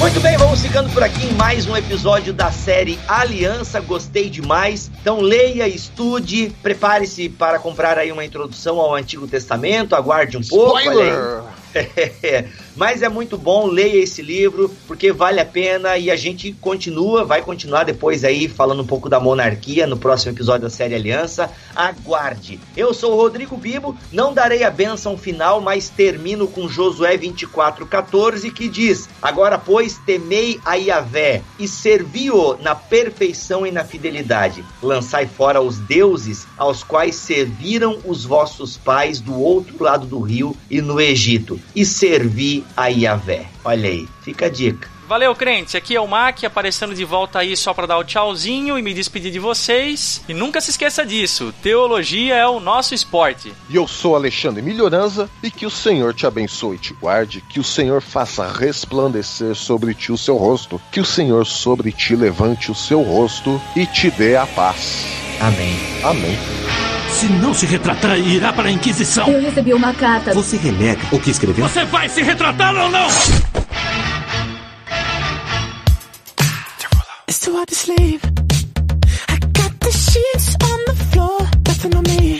Speaker 2: Muito bem, vamos ficando por aqui em mais um episódio da série Aliança. Gostei demais. Então leia, estude, prepare-se para comprar aí uma introdução ao Antigo Testamento. Aguarde um pouco.
Speaker 3: Spoiler! [LAUGHS]
Speaker 2: Mas é muito bom, leia esse livro, porque vale a pena e a gente continua, vai continuar depois aí falando um pouco da monarquia no próximo episódio da série Aliança. Aguarde. Eu sou o Rodrigo Bibo, não darei a benção final, mas termino com Josué 24:14 que diz: Agora, pois, temei a Yahvé e servi-o na perfeição e na fidelidade. Lançai fora os deuses aos quais serviram os vossos pais do outro lado do rio e no Egito, e servi a Yahvé. Olha aí, fica a dica.
Speaker 4: Valeu, crentes. Aqui é o Mac aparecendo de volta aí só para dar o tchauzinho e me despedir de vocês. E nunca se esqueça disso: teologia é o nosso esporte.
Speaker 3: E eu sou Alexandre Melhoranza e que o Senhor te abençoe e te guarde, que o Senhor faça resplandecer sobre ti o seu rosto, que o Senhor sobre ti levante o seu rosto e te dê a paz.
Speaker 2: Amém.
Speaker 3: Amém.
Speaker 7: Se não se retratar, irá para a Inquisição.
Speaker 8: Eu recebi uma carta.
Speaker 5: Você renega o que escreveu?
Speaker 7: Você vai se retratar ou não?
Speaker 9: It's too hard to sleep.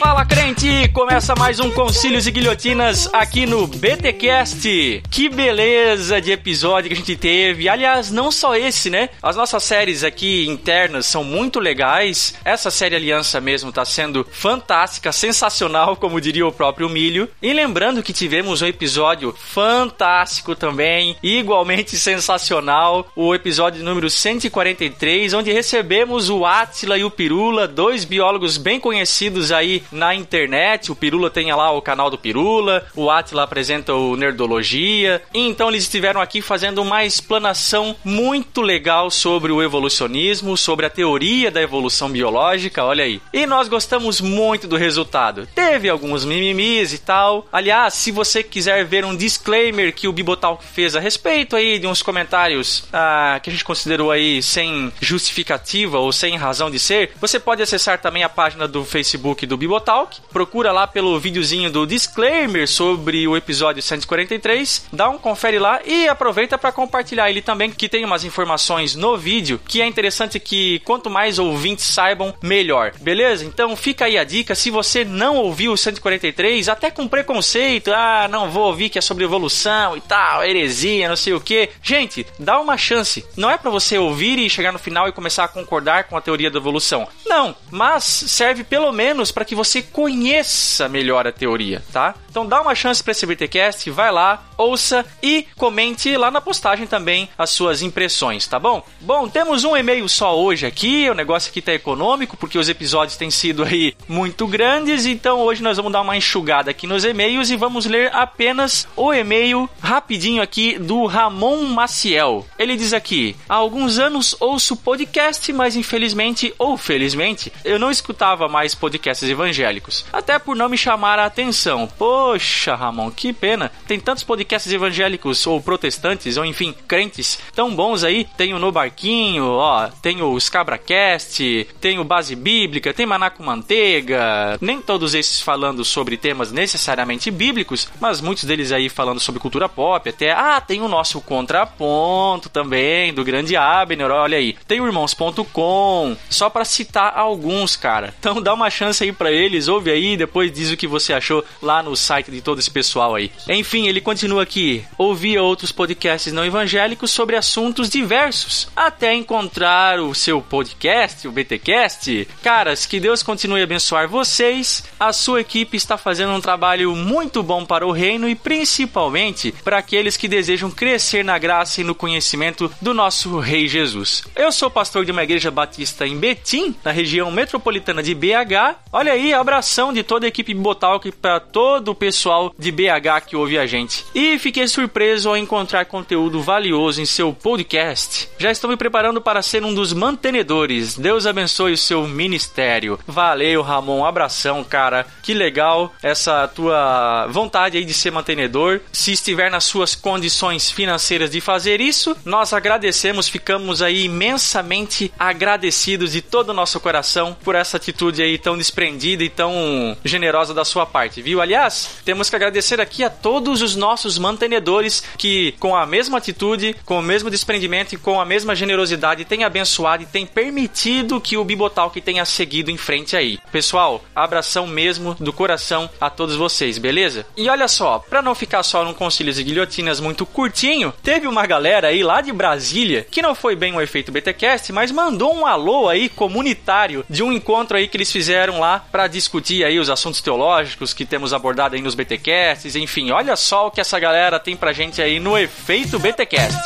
Speaker 4: Fala, crente! Começa mais um Concílios e Guilhotinas aqui no BTcast. Que beleza de episódio que a gente teve. Aliás, não só esse, né? As nossas séries aqui internas são muito legais. Essa série Aliança mesmo tá sendo fantástica, sensacional, como diria o próprio Milho. E lembrando que tivemos um episódio fantástico também, igualmente sensacional, o episódio número 143, onde recebemos o Atila e o Pirula, dois biólogos bem conhecidos aí na internet. O Pirula tem lá o canal do Pirula, o Atila apresenta o Nerdologia. E então eles estiveram aqui fazendo uma explanação muito legal sobre o evolucionismo, sobre a teoria da evolução biológica, olha aí. E nós gostamos muito do resultado. Teve alguns mimimis e tal. Aliás, se você quiser ver um disclaimer que o Bibotalk fez a respeito aí de uns comentários ah, que a gente considerou aí sem justificativa ou sem razão de ser, você pode acessar também a página do Facebook do Bibotalk. Procura lá pelo videozinho do disclaimer sobre o episódio 143, dá um confere lá e aproveita para compartilhar ele também, que tem umas informações no vídeo que é interessante que quanto mais ouvintes saibam, melhor. Beleza? Então fica aí a dica, se você não ouviu o 143, até com preconceito, ah, não vou ouvir que é sobre evolução e tal, heresia, não sei o que. Gente, dá uma chance. Não é para você ouvir e chegar no final e começar a concordar com a teoria da evolução. Não, mas serve pelo menos para que você conheça melhor a teoria, tá? Então dá uma chance para esse BTcast, vai lá, ouça e comente lá na postagem também as suas impressões, tá bom? Bom, temos um e-mail só hoje aqui, o negócio aqui tá econômico porque os episódios têm sido aí muito grandes, então hoje nós vamos dar uma enxugada aqui nos e-mails e vamos ler apenas o e-mail rapidinho aqui do Ramon Maciel. Ele diz aqui: há alguns anos ouço podcast, mas infelizmente ou felizmente eu não escutava mais podcasts evangélicos, até por não me chamar a atenção. Poxa, Ramon, que pena. Tem tantos podcasts evangélicos ou protestantes, ou enfim, crentes tão bons aí. Tem o No Barquinho, ó, tem o Scabracast, tem o Base Bíblica, tem Maná Manteiga. Nem todos esses falando sobre temas necessariamente bíblicos, mas muitos deles aí falando sobre cultura pop, até. Ah, tem o nosso contraponto também, do grande Abner, olha aí. Tem o irmãos.com, só para citar alguns, cara. Então dá uma chance aí para eles, ouve aí, depois diz o que você achou lá no site de todo esse pessoal aí. Enfim, ele continua aqui. Ouvia outros podcasts não evangélicos sobre assuntos diversos, até encontrar o seu podcast, o BTcast. Caras, que Deus continue a abençoar vocês. A sua equipe está fazendo um trabalho muito bom para o reino e principalmente para aqueles que desejam crescer na graça e no conhecimento do nosso Rei Jesus. Eu sou pastor de uma igreja batista em Betim, na região metropolitana de BH. Olha aí, abração de toda a equipe Botalk para todo o pessoal de BH que ouve a gente. E fiquei surpreso ao encontrar conteúdo valioso em seu podcast. Já estou me preparando para ser um dos mantenedores. Deus abençoe o seu ministério. Valeu, Ramon. Um abração, cara. Que legal essa tua vontade aí de ser mantenedor. Se estiver nas suas condições financeiras de fazer isso, nós agradecemos, ficamos aí imensamente agradecidos de todo o nosso coração por essa atitude aí tão desprendida e tão generosa da sua parte, viu? Aliás, temos que agradecer aqui a todos os nossos mantenedores que, com a mesma atitude, com o mesmo desprendimento e com a mesma generosidade, têm abençoado e têm permitido que o Bibotalk tenha seguido em frente aí. Pessoal, abração mesmo do coração a todos vocês, beleza? E olha só, pra não ficar só num concílios e guilhotinas muito curtinho, teve uma galera aí lá de Brasília que não foi bem o efeito BTcast, mas mandou um alô aí comunitário de um encontro aí que eles fizeram lá pra discutir aí os assuntos teológicos que temos abordado aí nos BTcasts, enfim, olha só o que essa galera tem pra gente aí no efeito BTcast.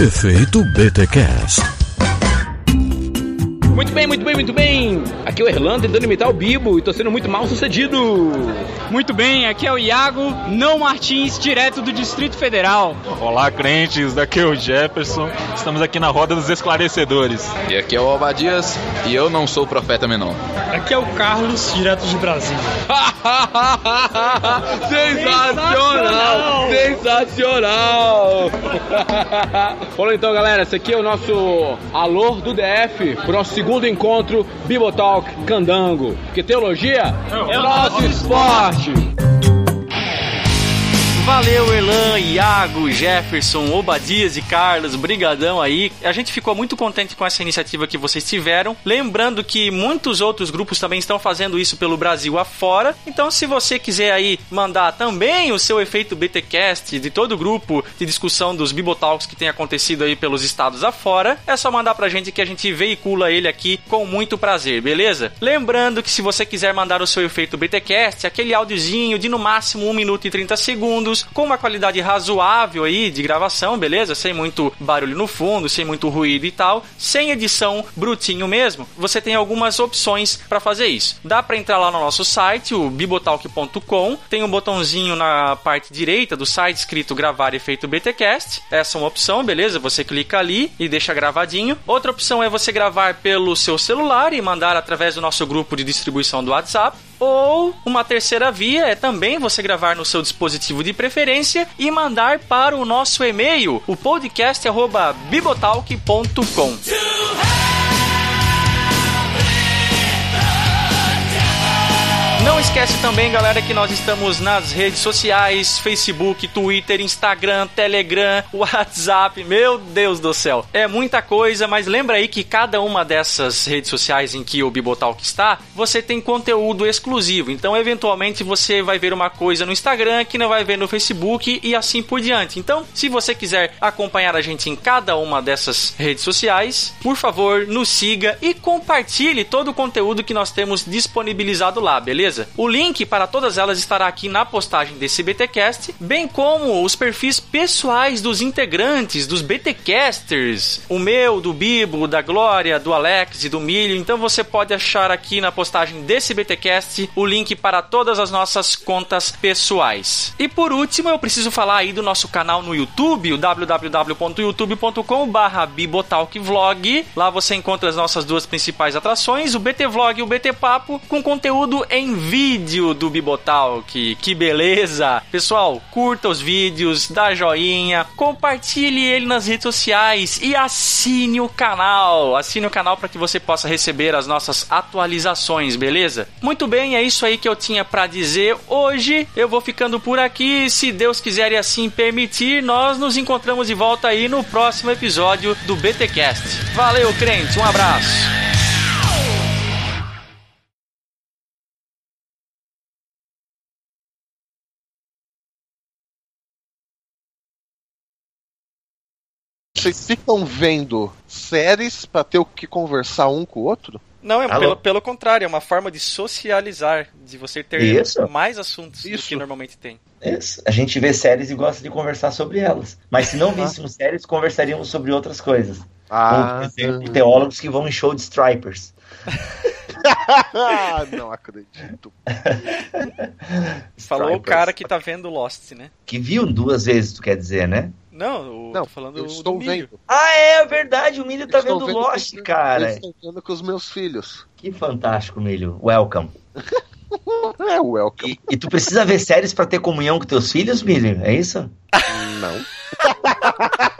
Speaker 1: Efeito BTcast.
Speaker 8: Muito bem, muito bem, muito bem. Aqui é o Erlan tentando imitar o Bibo e tô sendo muito mal sucedido.
Speaker 10: Muito bem, aqui é o Iago, não Martins, direto do Distrito Federal.
Speaker 11: Olá, crentes, daqui é o Jefferson. Estamos aqui na roda dos esclarecedores.
Speaker 12: E aqui é o Obadias e eu não sou profeta menor.
Speaker 13: Aqui é o Carlos, direto de Brasília. [LAUGHS]
Speaker 8: Sensacional! Sensacional! [LAUGHS] Falou então, galera, esse aqui é o nosso alô do DF pro nosso segundo encontro Bibotalk Candango. Porque teologia é o nosso esporte.
Speaker 4: Valeu, Erlan, Iago, Jefferson, Obadias e Carlos, brigadão aí. A gente ficou muito contente com essa iniciativa que vocês tiveram. Lembrando que muitos outros grupos também estão fazendo isso pelo Brasil afora. Então, se você quiser aí mandar também o seu efeito BTcast de todo o grupo de discussão dos Bibotalks que tem acontecido aí pelos estados afora, é só mandar pra gente que a gente veicula ele aqui com muito prazer, beleza? Lembrando que se você quiser mandar o seu efeito BTcast, aquele áudiozinho de no máximo 1 minuto e 30 segundos, com uma qualidade razoável aí de gravação, beleza? Sem muito barulho no fundo, sem muito ruído e tal, sem edição, brutinho mesmo. Você tem algumas opções para fazer isso. Dá para entrar lá no nosso site, o bibotalk.com, tem um botãozinho na parte direita do site escrito gravar efeito BTcast. Essa é uma opção, beleza? Você clica ali e deixa gravadinho. Outra opção é você gravar pelo seu celular e mandar através do nosso grupo de distribuição do WhatsApp. Ou uma terceira via é também você gravar no seu dispositivo de preferência e mandar para o nosso e-mail, o podcast@bibotalk.com. Não esquece também, galera, que nós estamos nas redes sociais: Facebook, Twitter, Instagram, Telegram, [LAUGHS] WhatsApp. Meu Deus do céu. É muita coisa, mas lembra aí que cada uma dessas redes sociais em que o Bibotalk está, você tem conteúdo exclusivo. Então, eventualmente, você vai ver uma coisa no Instagram que não vai ver no Facebook e assim por diante. Então, se você quiser acompanhar a gente em cada uma dessas redes sociais, por favor, nos siga e compartilhe todo o conteúdo que nós temos disponibilizado lá, beleza? O link para todas elas estará aqui na postagem desse BTcast, bem como os perfis pessoais dos integrantes, dos BTcasters, o meu, do Bibo, da Glória, do Alex e do Milho. Então você pode achar aqui na postagem desse BTcast o link para todas as nossas contas pessoais. E por último, eu preciso falar aí do nosso canal no YouTube, o www.youtube.com/bibotalkvlog. Lá você encontra as nossas duas principais atrações, o BT Vlog e o BT Papo, com conteúdo em vídeo do Bibotalk. Que beleza! Pessoal, curta os vídeos, dá joinha, compartilhe ele nas redes sociais e assine o canal. Assine o canal para que você possa receber as nossas atualizações, beleza? Muito bem, é isso aí que eu tinha para dizer hoje. Eu vou ficando por aqui. Se Deus quiser e assim permitir, nós nos encontramos de volta aí no próximo episódio do BTcast. Valeu, crente, um abraço.
Speaker 3: Vocês ficam vendo séries pra ter o que conversar um com o outro?
Speaker 4: Não, é pelo, pelo contrário, é uma forma de socializar, de você ter
Speaker 2: Isso.
Speaker 4: mais assuntos do
Speaker 3: Isso.
Speaker 4: que normalmente tem.
Speaker 2: Isso. A gente vê séries e gosta de conversar sobre elas. Mas se não víssemos séries, conversaríamos sobre outras coisas.
Speaker 3: Ah,
Speaker 2: por exemplo, teólogos que vão em show de stripers. [LAUGHS]
Speaker 3: não acredito.
Speaker 4: Falou o cara que tá vendo Lost, né?
Speaker 2: Que viu duas vezes, tu quer dizer, né?
Speaker 4: Não, o,
Speaker 3: Não,
Speaker 4: tô falando
Speaker 3: eu
Speaker 4: do
Speaker 3: estou
Speaker 4: milho.
Speaker 3: vendo.
Speaker 2: Ah, é verdade, o Milho tá
Speaker 3: Estou
Speaker 2: vendo
Speaker 3: vendo
Speaker 2: Lost,
Speaker 3: com-
Speaker 2: cara.
Speaker 3: Eu estou vendo com os meus filhos.
Speaker 2: Que fantástico, Milho. Welcome. [LAUGHS]
Speaker 3: É welcome.
Speaker 2: E, e tu precisa ver séries pra ter comunhão com teus filhos, Milho? É isso?
Speaker 3: Não. [LAUGHS]